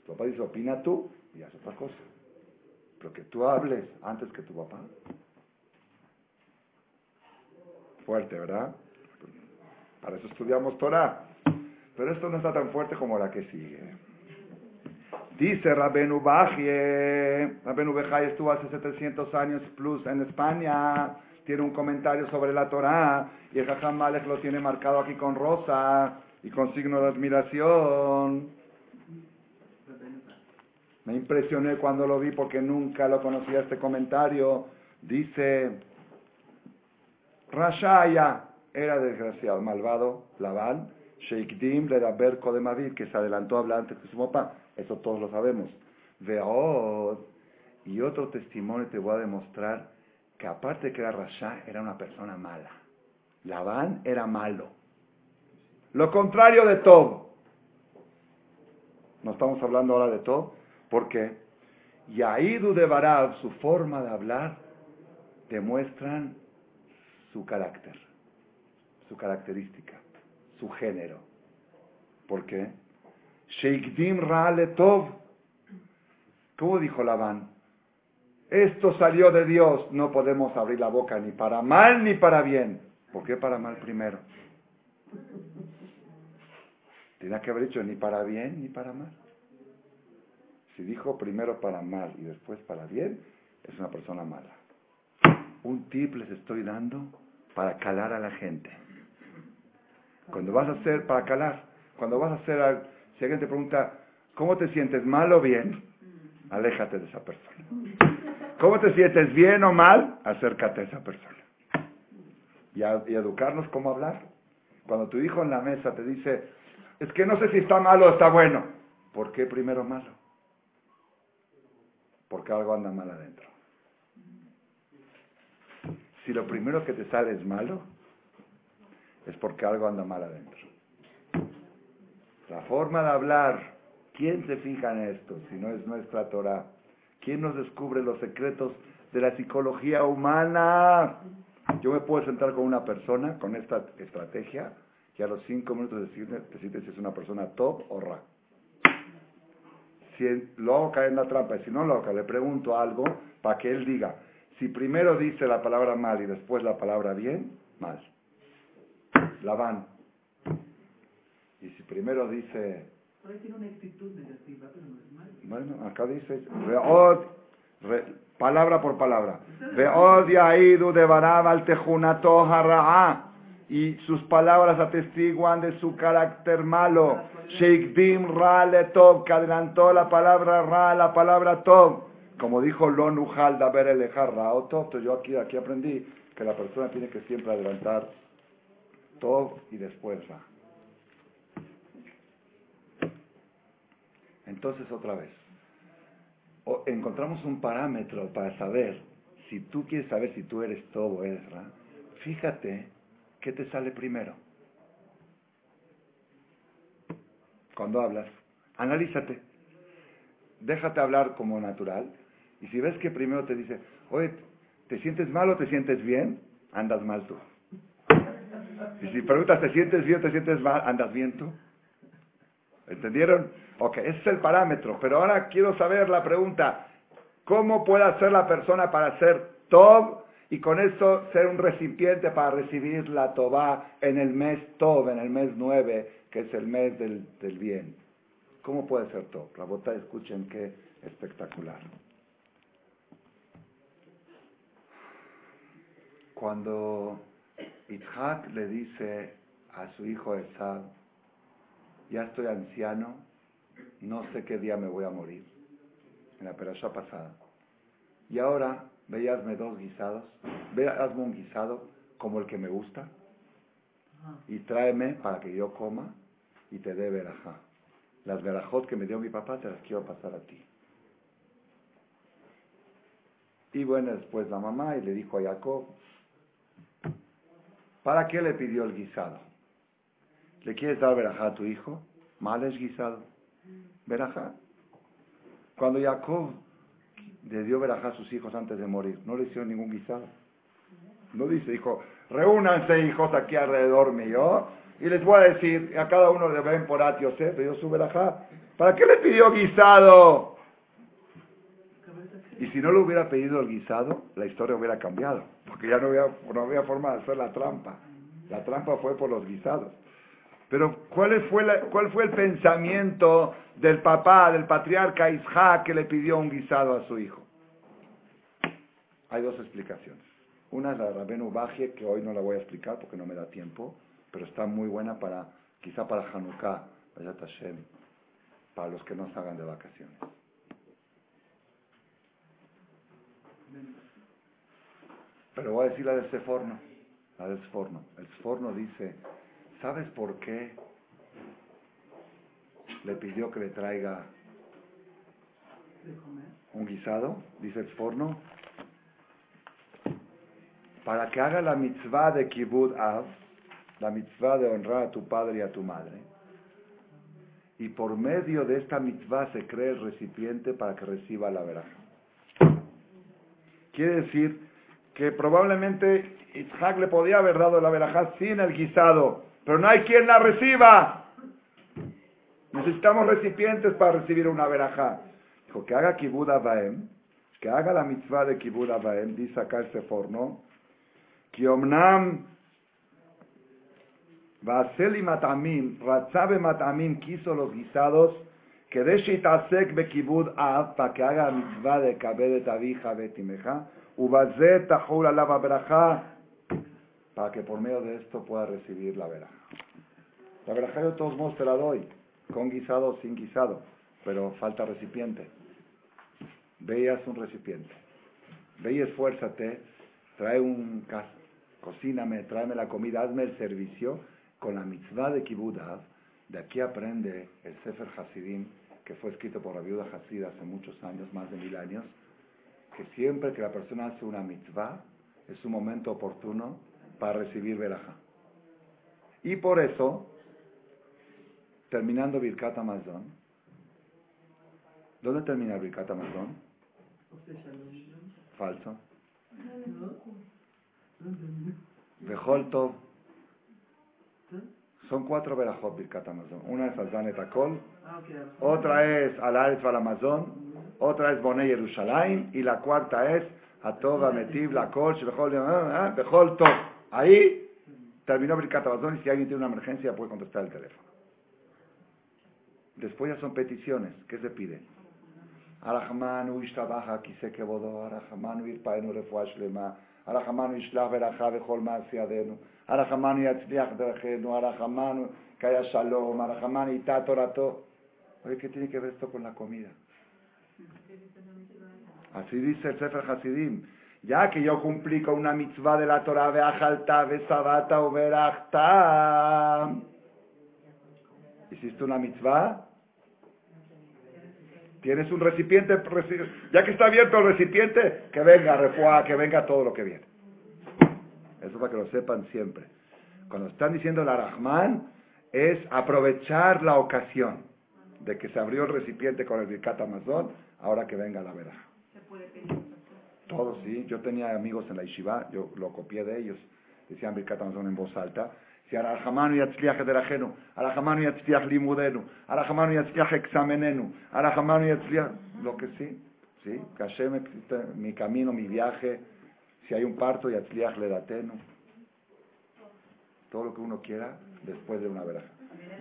Tu papá dice, opina tú y haz otra cosa. Pero que tú hables antes que tu papá. Fuerte, ¿verdad? Para eso estudiamos Torah. Pero esto no está tan fuerte como la que sigue. Dice Rabenu Bajie, Rabenu Bajie estuvo hace 700 años plus en España, tiene un comentario sobre la Torah y el Jajam Malek lo tiene marcado aquí con rosa y con signo de admiración. Me impresioné cuando lo vi porque nunca lo conocía este comentario. Dice, Rashaya era desgraciado, malvado, Labán, Sheikdim de Mavid, que se adelantó a hablar antes que su papá. Eso todos lo sabemos. Veod. Y otro testimonio te voy a demostrar que aparte de que era Rasha, era una persona mala. Labán era malo. Lo contrario de todo. No estamos hablando ahora de todo. ¿Por qué? Yaidu de Barab, su forma de hablar, demuestran su carácter, su característica, su género. ¿Por qué? Sheikdim Ra'ale Tov. ¿Cómo dijo Labán? Esto salió de Dios, no podemos abrir la boca ni para mal ni para bien. ¿Por qué para mal primero? Tenía que haber dicho ni para bien ni para mal. Si dijo primero para mal y después para bien, es una persona mala. Un tip les estoy dando para calar a la gente. Cuando vas a hacer, para calar, cuando vas a hacer, si alguien te pregunta, ¿cómo te sientes mal o bien? Aléjate de esa persona. ¿Cómo te sientes bien o mal? Acércate a esa persona. Y, y educarnos cómo hablar. Cuando tu hijo en la mesa te dice, es que no sé si está malo o está bueno. ¿Por qué primero malo? Porque algo anda mal adentro. Si lo primero que te sale es malo, es porque algo anda mal adentro. La forma de hablar, ¿quién se fija en esto si no es nuestra Torah? ¿Quién nos descubre los secretos de la psicología humana? Yo me puedo sentar con una persona con esta estrategia y a los cinco minutos decirle, decirte si es una persona top o ra. Si lo hago caer en la trampa y si no lo hago, le pregunto algo para que él diga, si primero dice la palabra mal y después la palabra bien, mal. La van. Y si primero dice...
tiene una actitud negativa, pero no es mal.
Bueno, acá dice, palabra por palabra. Veod yaidu de al tejunato y sus palabras atestiguan de su carácter malo. Sheikdim ra le tov, que adelantó la palabra ra, la palabra tov. Como dijo Lonuhal ver el ra o tov, yo aquí, aquí aprendí que la persona tiene que siempre adelantar tov y después ra. Entonces otra vez, encontramos un parámetro para saber si tú quieres saber si tú eres tov o eres ra. Fíjate ¿qué te sale primero? Cuando hablas, analízate. Déjate hablar como natural. Y si ves que primero te dice, oye, ¿te sientes mal o te sientes bien? Andas mal tú. Y si preguntas, ¿te sientes bien o te sientes mal? Andas bien tú. ¿Entendieron? Ok, ese es el parámetro. Pero ahora quiero saber la pregunta, ¿cómo puede hacer la persona para ser top y con eso ser un recipiente para recibir la Tobá en el mes Tob, en el mes 9, que es el mes del, bien. ¿Cómo puede ser Tob? La bota, escuchen qué espectacular. Cuando Itzhak le dice a su hijo Esab, ya estoy anciano, no sé qué día me voy a morir, en la perasha pasada. Y ahora ve hazme dos guisados, ve hazme un guisado como el que me gusta y tráeme para que yo coma y te dé verajá. Las verajot que me dio mi papá te las quiero pasar a ti. Y bueno, después la mamá y le dijo a Jacob, ¿para qué le pidió el guisado? ¿Le quieres dar verajá a tu hijo? Mal es guisado. Verajá. Cuando Jacob le dio verajá a sus hijos antes de morir, no le hicieron ningún guisado. No dice, hijo, reúnanse hijos aquí alrededor mío y les voy a decir a cada uno de ven por Atiosef, le dio su verajá. ¿Para qué le pidió guisado? Y si no le hubiera pedido el guisado, la historia hubiera cambiado, porque ya no había, no había forma de hacer la trampa. La trampa fue por los guisados. Pero ¿cuál fue, ¿cuál fue el pensamiento del papá, del patriarca Isaac, que le pidió un guisado a su hijo? Hay dos explicaciones. Una es la de Rabenu Bajie, que hoy no la voy a explicar porque no me da tiempo, pero está muy buena para, quizá para Hanukkah, para los que no salgan de vacaciones. Pero voy a decir la de Seforno. La de Seforno. El Seforno dice, ¿sabes por qué le pidió que le traiga un guisado? Dice el Seforno. Para que haga la mitzvah de Kibbutz Av, la mitzvah de honrar a tu padre y a tu madre. Y por medio de esta mitzvah se crea el recipiente para que reciba la veraja. Quiere decir que probablemente Isaac le podía haber dado la verajá sin el guisado, pero no hay quien la reciba. Necesitamos recipientes para recibir una verajá. Dijo que haga kibud baem, que haga la mitzvah de kibud baem, dice acá este forno, que omnam y matamim, ratzabe matamim quiso los guisados, que de shitasek bekibud av, para que haga la mitzvah de kabedet avija betimeja, para que por medio de esto pueda recibir la veraja. La veraja de todos modos te la doy, con guisado o sin guisado, pero falta recipiente. Veías un recipiente. Ve y esfuérzate, trae un cocíname, tráeme la comida, hazme el servicio con la mitzvah de Kibudav. De aquí aprende el Sefer Hasidim, que fue escrito por la viuda Hasid hace muchos años, más de mil años, que siempre que la persona hace una mitzvah, es un momento oportuno para recibir veraja. Y por eso, terminando Birkat Amazon, ¿dónde termina Birkat Amazon? Falso. Vejolto. Son cuatro verajot Birkat Amazon. Una es Alzanet Akol, otra es Alaretz Amazon, otra es Boné Yerushalayim, y la cuarta es Atova Metiv, la Kosh, Bejol, ah, ah, Tov. Ahí terminó Birkat y si alguien tiene una emergencia puede contestar el teléfono. Después ya son peticiones. ¿Qué se pide? Arahmanu ishtabaja kise kebodo, Arahmanu irpaenu refuah shlema, Arahmanu ishlach veracha vechol ma'asiadenu, Arahmanu yatzliach derechenu, Arahmanu kaya shalom, Arahmanu ita torato. Oye, ¿qué tiene que ver esto con la comida? Así dice el Sefer Hasidim. Ya que yo cumplí con una mitzvah de la Torah, veajalta, sabata o verachta. ¿Hiciste una mitzvah? Tienes un recipiente, ya que está abierto el recipiente, que venga refuá, que venga todo lo que viene. Eso para que lo sepan siempre. Cuando están diciendo el Arahman, es aprovechar la ocasión de que se abrió el recipiente con el Birkat Amazon, ahora que venga la veraja. Todos, sí. Yo tenía amigos en la yeshiva, yo lo copié de ellos. Decían Birkat Amazon en voz alta. Decían, Arahamanu yatzliach ederajenu, Arahamanu yatzliach limudenu, Arahamanu yatzliach examenenu, Arahamanu yatzliach... Lo que sí, sí. Que mi camino, mi viaje, si hay un parto, yatzliach ledatenu. Todo lo que uno quiera después de una veraja.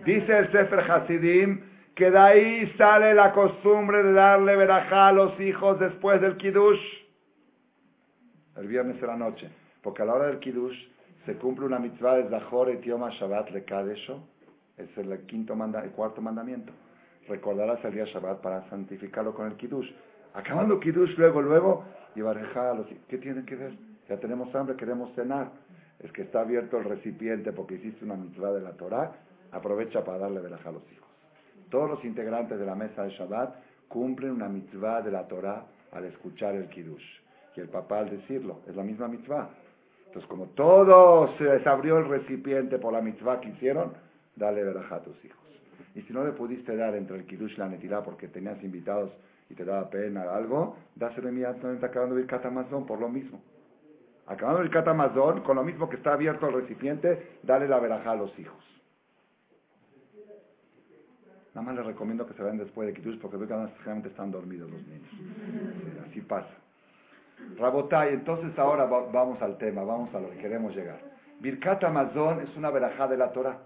Dice el Sefer Hasidim, que de ahí sale la costumbre de darle verajá a los hijos después del kiddush, el viernes de la noche, porque a la hora del kiddush se cumple una mitzvah de Zahor et Yom Shabbat le Kadesho, es el quinto manda, el cuarto mandamiento. Recordarás el día Shabbat para santificarlo con el kiddush. Acabando kiddush, luego, luego, y a los ¿Qué tiene que ver? Ya tenemos hambre, queremos cenar. Es que está abierto el recipiente porque hiciste una mitzvah de la Torah. Aprovecha para darle verajá a los hijos. Todos los integrantes de la mesa de Shabbat cumplen una mitzvah de la Torah al escuchar el Kiddush. Y el papá al decirlo, es la misma mitzvah. Entonces, como todo se les abrió el recipiente por la mitzvah que hicieron, dale verajá a tus hijos. Y si no le pudiste dar entre el Kiddush y la Netilá porque tenías invitados y te da pena algo, dáselo inmediatamente acabando el catamazón por lo mismo. Acabando el catamazón, con lo mismo que está abierto el recipiente, dale la verajá a los hijos. Nada más les recomiendo que se vayan después de Kitush porque veo que están dormidos los niños. así pasa. Rabotay, entonces ahora vamos al tema, vamos a lo que queremos llegar. Birkat Amazon es una verajá de la Torah,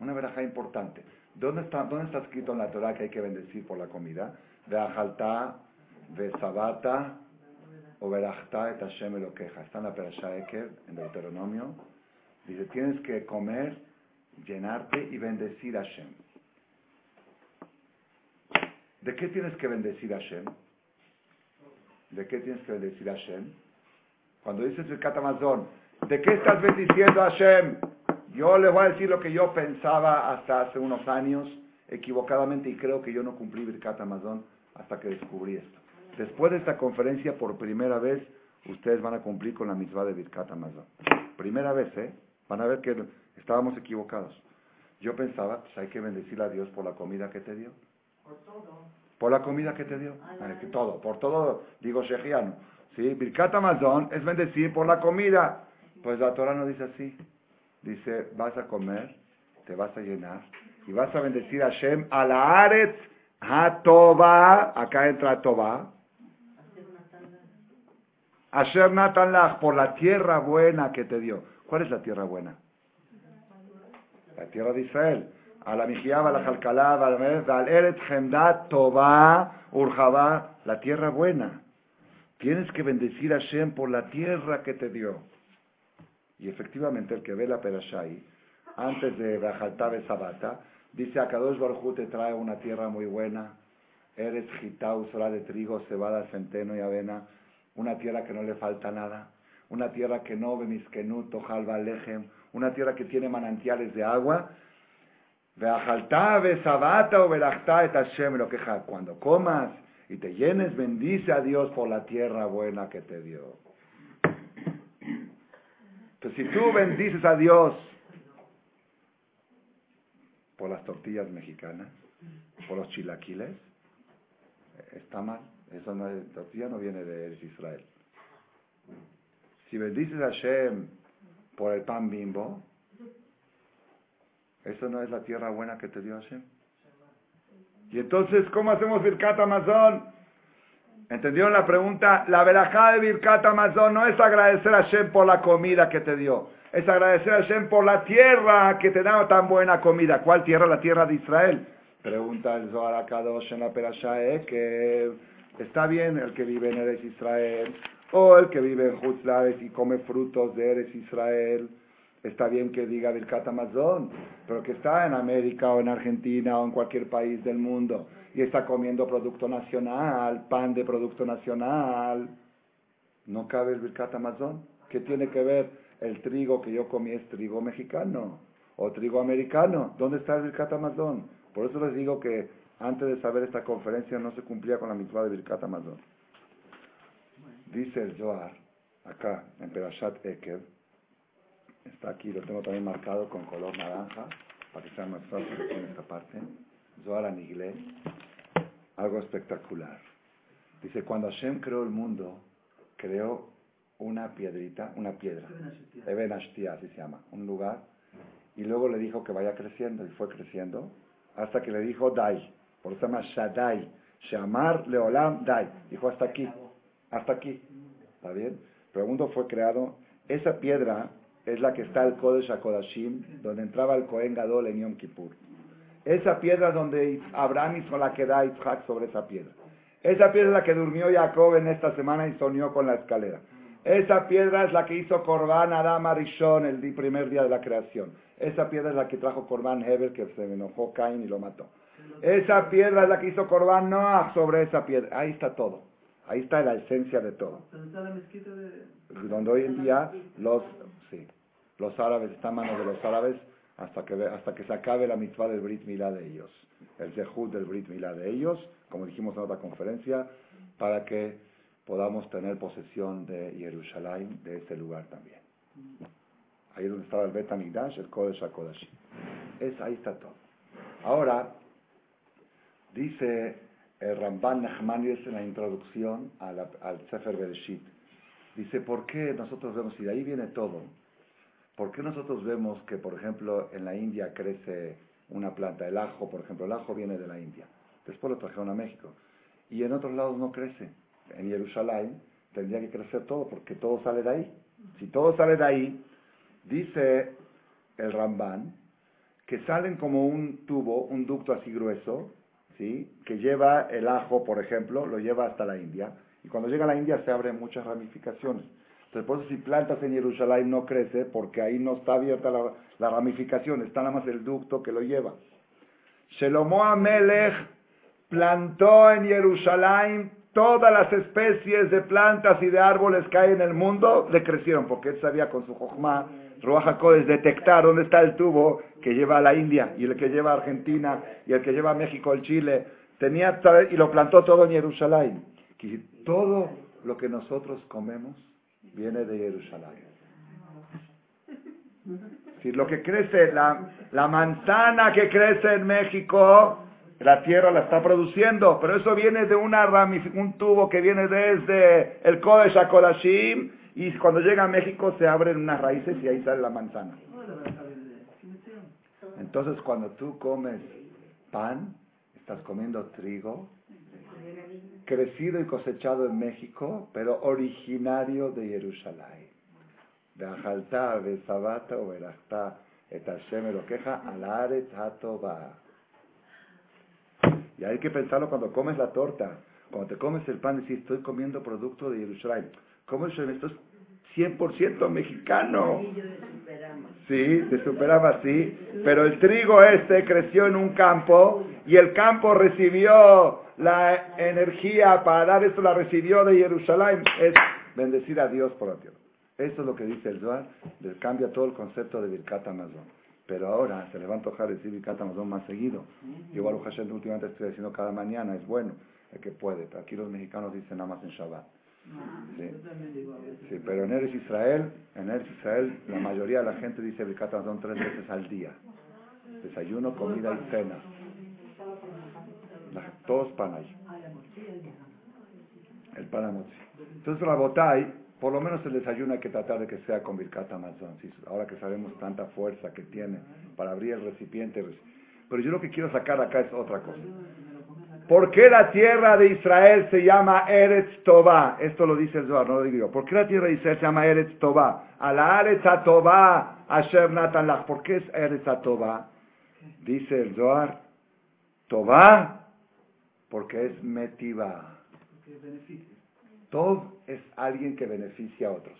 una verajá importante. ¿Dónde está, ¿Dónde está escrito en la Torah que hay que bendecir por la comida? De Ajaltá, de Sabata, o Berachta et Hashem queja. Está en la Perashá Eker, en Deuteronomio. Dice, tienes que comer, llenarte y bendecir a Hashem. ¿De qué tienes que bendecir a Hashem? ¿De qué tienes que bendecir a Hashem? Cuando dices el catamazón, ¿de qué estás bendiciendo a Hashem? Yo le voy a decir lo que yo pensaba hasta hace unos años, equivocadamente, y creo que yo no cumplí Birkat Amazon hasta que descubrí esto. Después de esta conferencia, por primera vez, ustedes van a cumplir con la misma de Birkat Amazon. Primera vez, ¿eh? Van a ver que estábamos equivocados. Yo pensaba, pues hay que bendecir a Dios por la comida que te dio. Por todo. Por la comida que te dio. que todo, por todo, digo shejiano. ¿Sí? Birkat Amazon es bendecir por la comida. Pues la Torah no dice así. Dice, vas a comer, te vas a llenar y vas a bendecir a Hashem a la Aretz toba acá entra Toba. Asher Natan por la tierra buena que te dio. ¿Cuál es la tierra buena? La tierra de Israel. A la Mijiaba, la Jalcalá, al Eretz Hemdat Toba, Urjaba, la tierra buena. Tienes que bendecir a Hashem por la tierra que te dio. Y efectivamente el que ve la Perashai, antes de Bajaltabe Sabata, dice a Kadosh Baruj te trae una tierra muy buena, eres gitau, sola de trigo, cebada, centeno y avena, una tierra que no le falta nada, una tierra que no bemiskenut, jalba lejem, una tierra que tiene manantiales de agua, cuando comas y te llenes, bendice a Dios por la tierra buena que te dio. Pues si tú bendices a Dios por las tortillas mexicanas, por los chilaquiles, está mal. Eso no tortilla no viene de Israel. Si bendices a Hashem por el pan bimbo, eso no es la tierra buena que te dio Hashem. Y entonces, ¿cómo hacemos Birkat Amazon? ¿Entendieron la pregunta? La verajá de Birkat Amazon no es agradecer a Hashem por la comida que te dio. Es agradecer a Hashem por la tierra que te da tan buena comida. ¿Cuál tierra? La tierra de Israel. Pregunta el Zohar Akadosh en la Perashá que está bien el que vive en Eres Israel o el que vive en Hutzlares y come frutos de Eres Israel. Está bien que diga Birkat Amazon, pero que está en América o en Argentina o en cualquier país del mundo y está comiendo producto nacional, pan de producto nacional. No cabe el Birkat Amazon. ¿Qué tiene que ver el trigo que yo comí es trigo mexicano o trigo americano? ¿Dónde está el Birkat Amazon? Por eso les digo que antes de saber esta conferencia no se cumplía con la misma de Birkat Amazon. Dice el Zohar, acá en Perashat Ekev, está aquí, lo tengo también marcado con color naranja, para que sea más fácil en esta parte. Zohar Aniglé, algo espectacular. Dice, cuando Hashem creó el mundo, creó una piedrita, una piedra, Eben Ashtia, así se llama, un lugar, y luego le dijo que vaya creciendo, y fue creciendo, hasta que le dijo Dai, por eso se llama Shaddai, Shamar Leolam Dai, dijo hasta aquí, hasta aquí, ¿está bien? Pero el mundo fue creado, esa piedra es la que está el Kodesh HaKodashim, donde entraba el Kohen Gadol en Yom Kippur. Esa piedra donde Abraham hizo la que da Isaac sobre esa piedra. Esa piedra es la que durmió Jacob en esta semana y soñó con la escalera. Esa piedra es la que hizo Corban Adam Arishon el primer día de la creación. Esa piedra es la que trajo Corban Heber, que se enojó Cain y lo mató. Esa piedra es la que hizo Corban Noah sobre esa piedra. Ahí está todo. Ahí está la esencia de todo. Donde hoy en día los, los árabes, están manos de los árabes, hasta que, hasta que se acabe la mitzvah del Brit Milá de ellos, el Zehut del Brit Milá de ellos, como dijimos en otra conferencia, para que podamos tener posesión de Jerusalén, de ese lugar también. Ahí es donde estaba el Bet el Kodesh HaKodashim. Es, ahí está todo. Ahora, dice el Ramban Nachmanides en la introducción al Sefer Bereshit. Dice, ¿por qué nosotros vemos, y de ahí viene todo, ¿por qué nosotros vemos que, por ejemplo, en la India crece una planta, el ajo, por ejemplo, el ajo viene de la India, después lo trajeron a México, y en otros lados no crece. En Jerusalén tendría que crecer todo, porque todo sale de ahí. Si todo sale de ahí, dice el Ramban, que salen como un tubo, un ducto así grueso, ¿sí? que lleva el ajo, por ejemplo, lo lleva hasta la India, y cuando llega a la India se abren muchas ramificaciones. Entonces, por eso si plantas en Jerusalén no crece, porque ahí no está abierta la, ramificación, está nada más el ducto que lo lleva. Shelomo Amelech plantó en Jerusalén todas las especies de plantas y de árboles que hay en el mundo, le crecieron, porque él sabía con su jochma Ruach detectar dónde está el tubo que lleva a la India y el que lleva a Argentina y el que lleva a México, el Chile. Tenía y lo plantó todo en Jerusalén. Todo lo que nosotros comemos viene de Jerusalén. Si lo que crece, la, manzana que crece en México, la tierra la está produciendo, pero eso viene de una un tubo que viene desde el Kodesh Akolashim y cuando llega a México se abren unas raíces y ahí sale la manzana. Entonces cuando tú comes pan, estás comiendo trigo, crecido y cosechado en México, pero originario de Jerusalén. De Ajalta, de Sabata o Erachta, et Hashem queja, alaret va. Y hay que pensarlo cuando comes la torta, cuando te comes el pan, decir, estoy comiendo producto de Jerusalén. ¿Cómo es esto? 100% mexicano. Sí, se superaba así. Pero el trigo este creció en un campo y el campo recibió la energía para dar esto, la recibió de Jerusalén. Es bendecir a Dios por la tierra. Eso es lo que dice el Zohar, cambia todo el concepto de Birkat Amazon. Pero ahora se le va a antojar decir Birkat Amazon más seguido. Yo, Baruch Hashem, últimamente estoy diciendo cada mañana, es bueno, el que puede. Aquí los mexicanos dicen nada más en Shabbat. Sí. pero en Eres Israel, en Eres Israel, la mayoría de la gente dice Birkat Amazon tres veces al día. Desayuno, comida y cena. Todos pan ahí. El pan Entonces la botay, por lo menos el desayuno hay que tratar de que sea con Birkat Amazon. Ahora que sabemos tanta fuerza que tiene para abrir el recipiente. Pero yo lo que quiero sacar acá es otra cosa. ¿Por qué la tierra de Israel se llama Eretz Tová? Esto lo dice el Zohar, no lo digo yo. ¿Por qué la tierra de Israel se llama Eretz Tová? A la Eretz Asher Natan Lach. ¿Por qué es Eretz Tová? Dice el Zohar, Tová, porque es Metiva. Tov es alguien que beneficia a otros.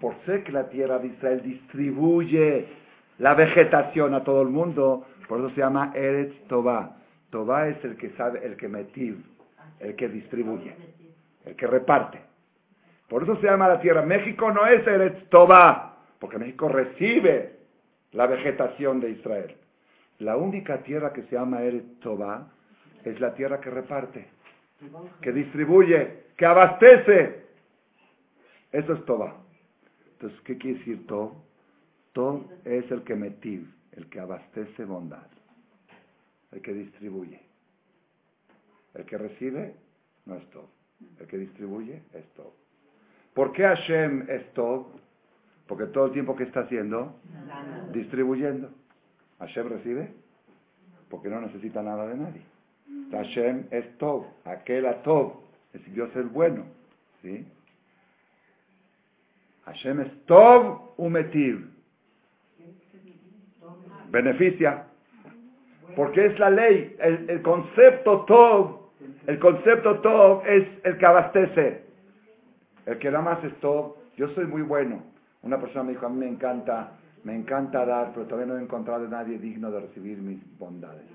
Por ser que la tierra de Israel distribuye la vegetación a todo el mundo, por eso se llama Eretz Tová. Tobá es el que sabe, el que metiv, el que distribuye, el que reparte. Por eso se llama la tierra. México no es Eretz Tobá, porque México recibe la vegetación de Israel. La única tierra que se llama Eretz Tobá es la tierra que reparte, que distribuye, que abastece. Eso es Tobá. Entonces, ¿qué quiere decir Tob? Tob es el que metiv, el que abastece bondad el que distribuye. El que recibe no es todo. El que distribuye es todo. ¿Por qué Hashem es todo? Porque todo el tiempo que está haciendo, distribuyendo. Hashem recibe porque no necesita nada de nadie. Hashem es todo. Aquel a todo. Es Dios es bueno. ¿sí? Hashem es todo umetiv. Beneficia. Porque es la ley. El, concepto Tov, el concepto Tov es el que abastece. El que nada más es Tov. Yo soy muy bueno. Una persona me dijo, a mí me encanta, me encanta dar, pero todavía no he encontrado a nadie digno de recibir mis bondades.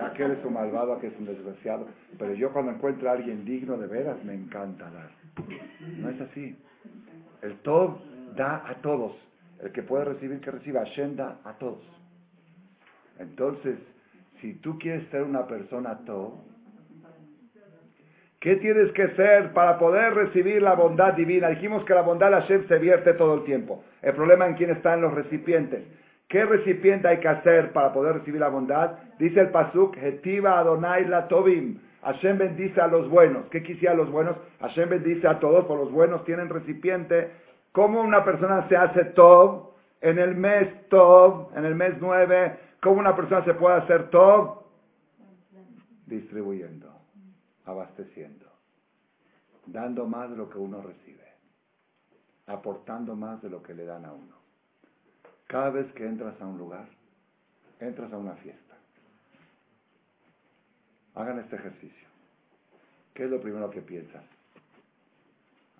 Aquel es un malvado, aquel es un desgraciado. Pero yo cuando encuentro a alguien digno de veras, me encanta dar. No es así. El Tov da a todos. El que puede recibir, que reciba. Hashem da a todos. Entonces, si tú quieres ser una persona to, ¿qué tienes que ser para poder recibir la bondad divina? Dijimos que la bondad de Hashem se vierte todo el tiempo. El problema en quién están los recipientes. ¿Qué recipiente hay que hacer para poder recibir la bondad? Dice el Pasuk, Hetiva Adonai la Tobim. Hashem bendice a los buenos. ¿Qué quisiera los buenos? Hashem bendice a todos, por los buenos tienen recipiente. ¿Cómo una persona se hace top en el mes top, en el mes nueve? ¿Cómo una persona se puede hacer top? Distribuyendo, abasteciendo, dando más de lo que uno recibe, aportando más de lo que le dan a uno. Cada vez que entras a un lugar, entras a una fiesta. Hagan este ejercicio. ¿Qué es lo primero que piensas?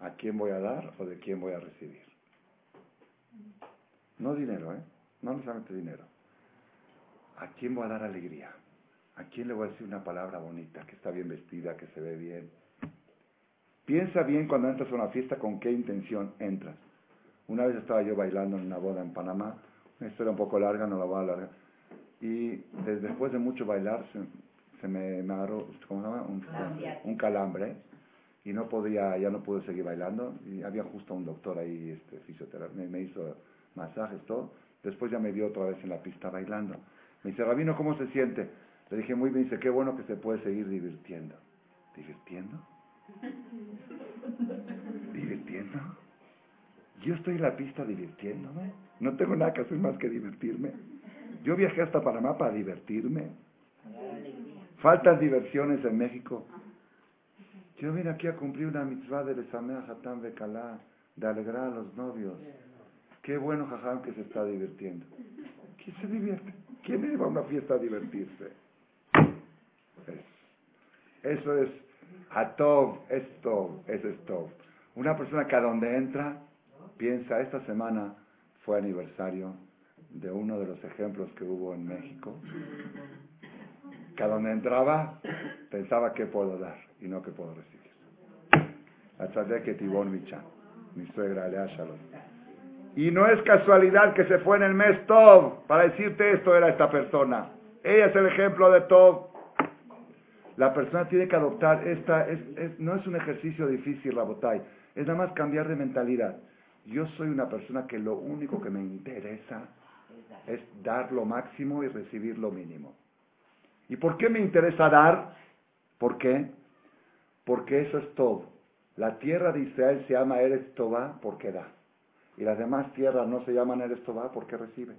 ¿A quién voy a dar o de quién voy a recibir? No dinero, ¿eh? No necesariamente dinero. ¿A quién voy a dar alegría? ¿A quién le voy a decir una palabra bonita, que está bien vestida, que se ve bien? Piensa bien cuando entras a una fiesta con qué intención entras. Una vez estaba yo bailando en una boda en Panamá, una historia un poco larga, no la voy a alargar. Y después de mucho bailar se, me, agarró, ¿cómo se llama? Un, calambre. Y no podía, ya no pude seguir bailando. Y había justo un doctor ahí, este, fisioterapeuta, me, hizo masajes, todo. Después ya me dio otra vez en la pista bailando. Me dice, Rabino, ¿cómo se siente? Le dije, muy bien, dice, qué bueno que se puede seguir divirtiendo. ¿Divirtiendo? ¿Divirtiendo? Yo estoy en la pista divirtiéndome. No tengo nada que hacer más que divertirme. Yo viajé hasta Panamá para divertirme. Faltan diversiones en México. Yo vine aquí a cumplir una mitzvah de Lesamea Hatán Bekalá, de alegrar a los novios. Qué bueno, Jajam, que se está divirtiendo. ¿Quién se divierte? ¿Quién va a una fiesta a divertirse? Eso es Atov, es Tov, es Tov. Una persona que a donde entra Piensa, esta semana fue aniversario de uno de los ejemplos que hubo en México, que a donde entraba pensaba qué puedo dar y no qué puedo recibir. La que Tibón Michan, mi suegra Alea Shalom. Y no es casualidad que se fue en el mes Tov para decirte esto era esta persona. Ella es el ejemplo de Tov. La persona tiene que adoptar esta, es, no es un ejercicio difícil, Rabotay, es nada más cambiar de mentalidad. Yo soy una persona que lo único que me interesa es dar lo máximo y recibir lo mínimo. ¿Y por qué me interesa dar? ¿Por qué? Porque eso es todo. La tierra de Israel se llama Eretz Tová porque da. Y las demás tierras no se llaman Eretz Tová porque recibe.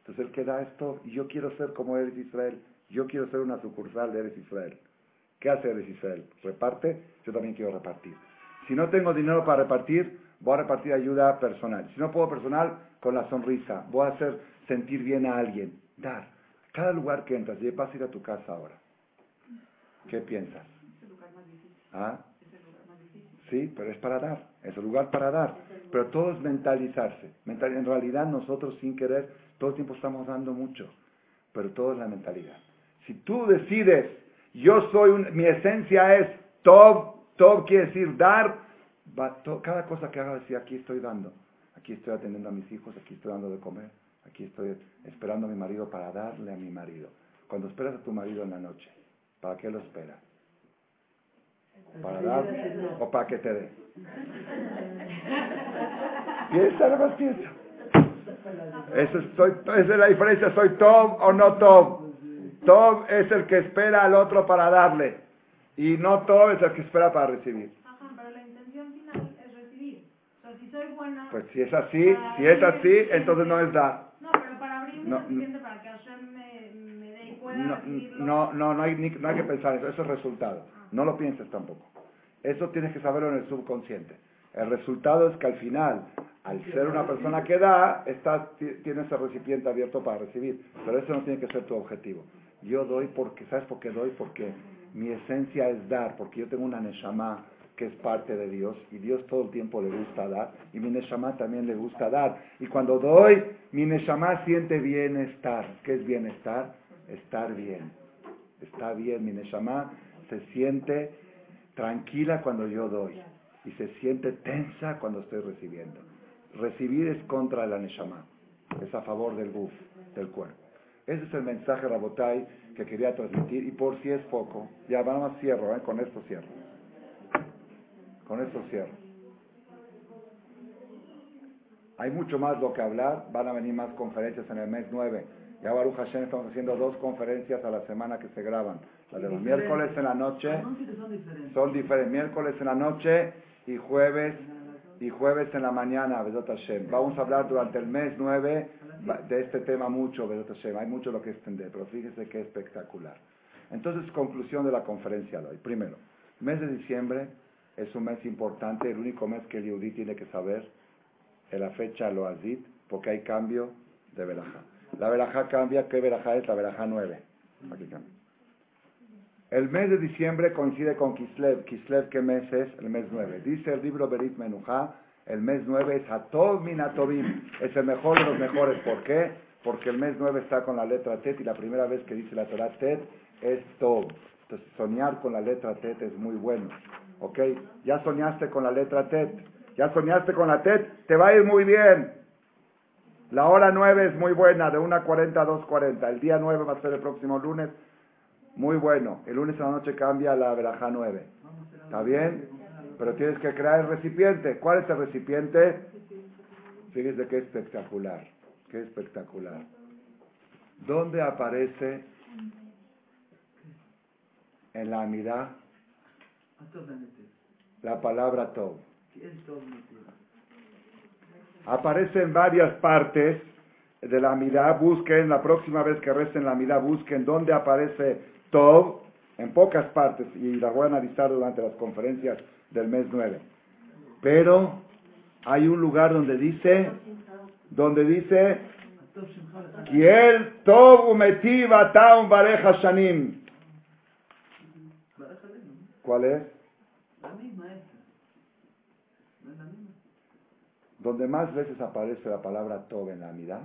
Entonces el que da esto, y yo quiero ser como Eretz Israel. Yo quiero ser una sucursal de Eretz Israel. ¿Qué hace Eretz Israel? Reparte, yo también quiero repartir. Si no tengo dinero para repartir, voy a repartir ayuda personal. Si no puedo personal, con la sonrisa. Voy a hacer sentir bien a alguien. Dar. Cada lugar que entras, y vas a ir a tu casa ahora. ¿Qué piensas? Es el lugar más difícil. ¿Ah? Es el lugar más difícil. Sí, pero es para dar. Es el lugar para dar. Pero todo es mentalizarse. en realidad nosotros sin querer todo el tiempo estamos dando mucho. Pero todo es la mentalidad. Si tú decides, yo soy un, mi esencia es top, top quiere decir dar, cada cosa que haga decir, aquí estoy dando, aquí estoy atendiendo a mis hijos, aquí estoy dando de comer, aquí estoy esperando a mi marido para darle a mi marido. Cuando esperas a tu marido en la noche, ¿para qué lo esperas? ¿Para dar o para que te dé? Piensa, nada más piensa. Eso estoy, esa es la diferencia, ¿soy top o no top? Top es el que espera al otro para darle y no top es el que espera para recibir. Pues si es así, si es así, entonces no es dar.
No, pero para abrirme no, suficiente para que Hashem me, me dé y pueda no,
no, no, no hay, no hay que pensar eso, eso es resultado. No lo pienses tampoco. Eso tienes que saberlo en el subconsciente. El resultado es que al final, al ser una persona que da, estás, tienes el recipiente abierto para recibir. Pero eso no tiene que ser tu objetivo. Yo doy porque, ¿sabes por qué doy? Porque mi esencia es dar, porque yo tengo una neshama que es parte de Dios y Dios todo el tiempo le gusta dar y mi Neshama también le gusta dar. Y cuando doy, mi Neshama siente bienestar. ¿Qué es bienestar? Estar bien. Está bien, mi Neshama se siente tranquila cuando yo doy y se siente tensa cuando estoy recibiendo. Recibir es contra la Neshama, es a favor del buf, del cuerpo. Ese es el mensaje, Rabotai, que quería transmitir y por si es poco, ya vamos a cierro, ¿eh? con esto cierro. Con esto cierro. Hay mucho más lo que hablar, van a venir más conferencias en el mes 9 Ya Baruch Hashem estamos haciendo dos conferencias a la semana que se graban. La de los miércoles en la noche
diferentes.
son diferentes. Miércoles en la noche y jueves y jueves en la mañana, Bedot Hashem. Vamos a hablar durante el mes 9 de este tema mucho, Bedot Hashem. Hay mucho lo que extender, pero fíjese que espectacular. Entonces, conclusión de la conferencia de hoy. Primero, mes de diciembre es un mes importante, el único mes que el Yehudi tiene que saber en la fecha lo azit, porque hay cambio de verajá. La verajá cambia, ¿qué verajá es? La verajá 9. Aquí cambia. El mes de diciembre coincide con Kislev. Kislev, ¿qué mes es? El mes 9. Dice el libro Berit Menujá, el mes 9 es Atov Minatovim. Es el mejor de los mejores. ¿Por qué? Porque el mes 9 está con la letra Tet y la primera vez que dice la Torah Tet es Tov. Entonces, soñar con la letra Tet es muy bueno. ¿Ok? Ya soñaste con la letra Tet. Ya soñaste con la Tet. Te va a ir muy bien. La hora 9 es muy buena, de 1.40 a 2.40. El día 9 va a ser el próximo lunes. Muy bueno. El lunes a la noche cambia la verajá 9. ¿Está bien? Pero tienes que crear el recipiente. ¿Cuál es el recipiente? Fíjese qué espectacular. Qué espectacular. ¿Dónde aparece en la Amidad la palabra
Benete?
Aparece en varias partes de la Amidad. Busquen, la próxima vez que recen la Amidad, busquen dónde aparece Tov, en pocas partes, y la voy a analizar durante las conferencias del mes 9. Pero hay un lugar donde dice, donde dice. Kiel Tov umetiv ataum bareja shanim. ¿Cuál es?
La misma esta. ¿No es la misma?
Donde más veces aparece la palabra Tov en la Amidad,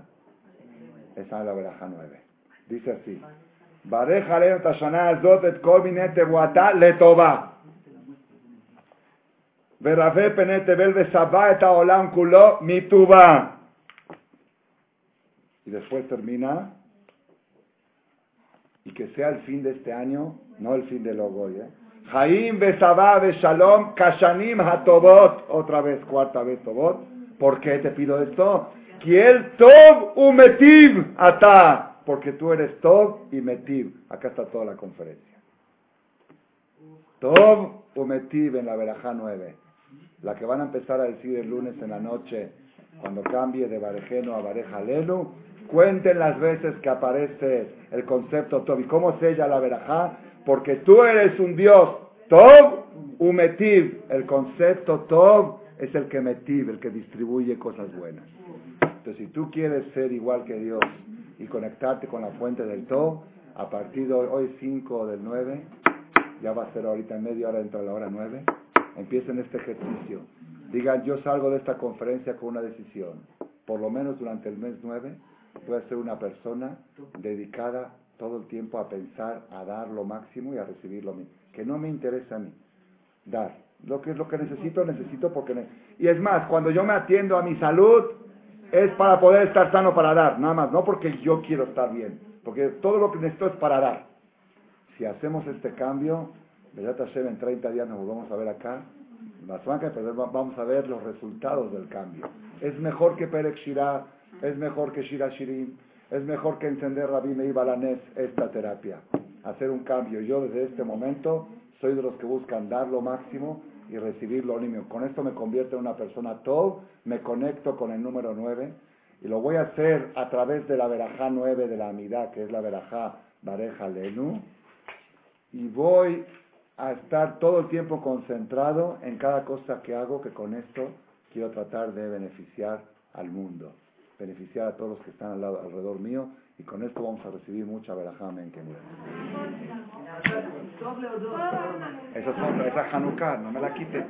es en la Beraja 9. Dice así, Bareja alenu את השנה הזאת את כל מיני תבואתה לטובה. ורבה פני תבל ושבע את העולם כולו מטובה. Y después termina, y que sea el fin de este año, no el fin de Logoy, ¿eh? Jaim ושבע ושלום כשנים הטובות, otra vez, cuarta vez Tobot. ¿Por qué te pido esto? Kiel Tov umetiv ata. Porque tú eres Tov y Metiv. Acá está toda la conferencia. Tov umetiv en la Berajá 9. La que van a empezar a decir el lunes en la noche, cuando cambie de Barejeno a Bareja Lelu. Cuenten las veces que aparece el concepto Tov. ¿Y cómo sella la Berajá? Porque tú eres un Dios. Tov umetiv. El concepto Tov es el que metiv, el que distribuye cosas buenas. Entonces, si tú quieres ser igual que Dios y conectarte con la fuente del todo, a partir de hoy, hoy 5 del 9, ya va a ser ahorita en media hora entra la hora 9, empiecen este ejercicio. Digan, yo salgo de esta conferencia con una decisión. Por lo menos durante el mes 9, voy a ser una persona dedicada todo el tiempo a pensar, a dar lo máximo y a recibir lo mismo. Que no me interesa a mí. Dar. Lo que es lo que necesito, necesito porque... ne- Y es más, cuando yo me atiendo a mi salud, es para poder estar sano para dar, nada más, no porque yo quiero estar bien, porque todo lo que necesito es para dar. Si hacemos este cambio, en 30 días nos volvemos a ver acá, en la Suanca, pero va- vamos a ver los resultados del cambio. Es mejor que Perek Shirah, es mejor que Shira Shirim, es mejor que encender Rabbi Meir Balanés esta terapia. Hacer un cambio. Yo desde este momento soy de los que buscan dar lo máximo y recibir lo mínimo. Con esto me convierto en una persona top, me conecto con el número 9 y lo voy a hacer a través de la verajá 9 de la Amidad, que es la verajá Bareja Lenu, y voy a estar todo el tiempo concentrado en cada cosa que hago, que con esto quiero tratar de beneficiar al mundo, beneficiar a todos los que están al lado, alrededor mío, y con esto vamos a recibir mucha verajá
en Kemuel.
Esa es otra, esa es Hanukkah, no me la quiten.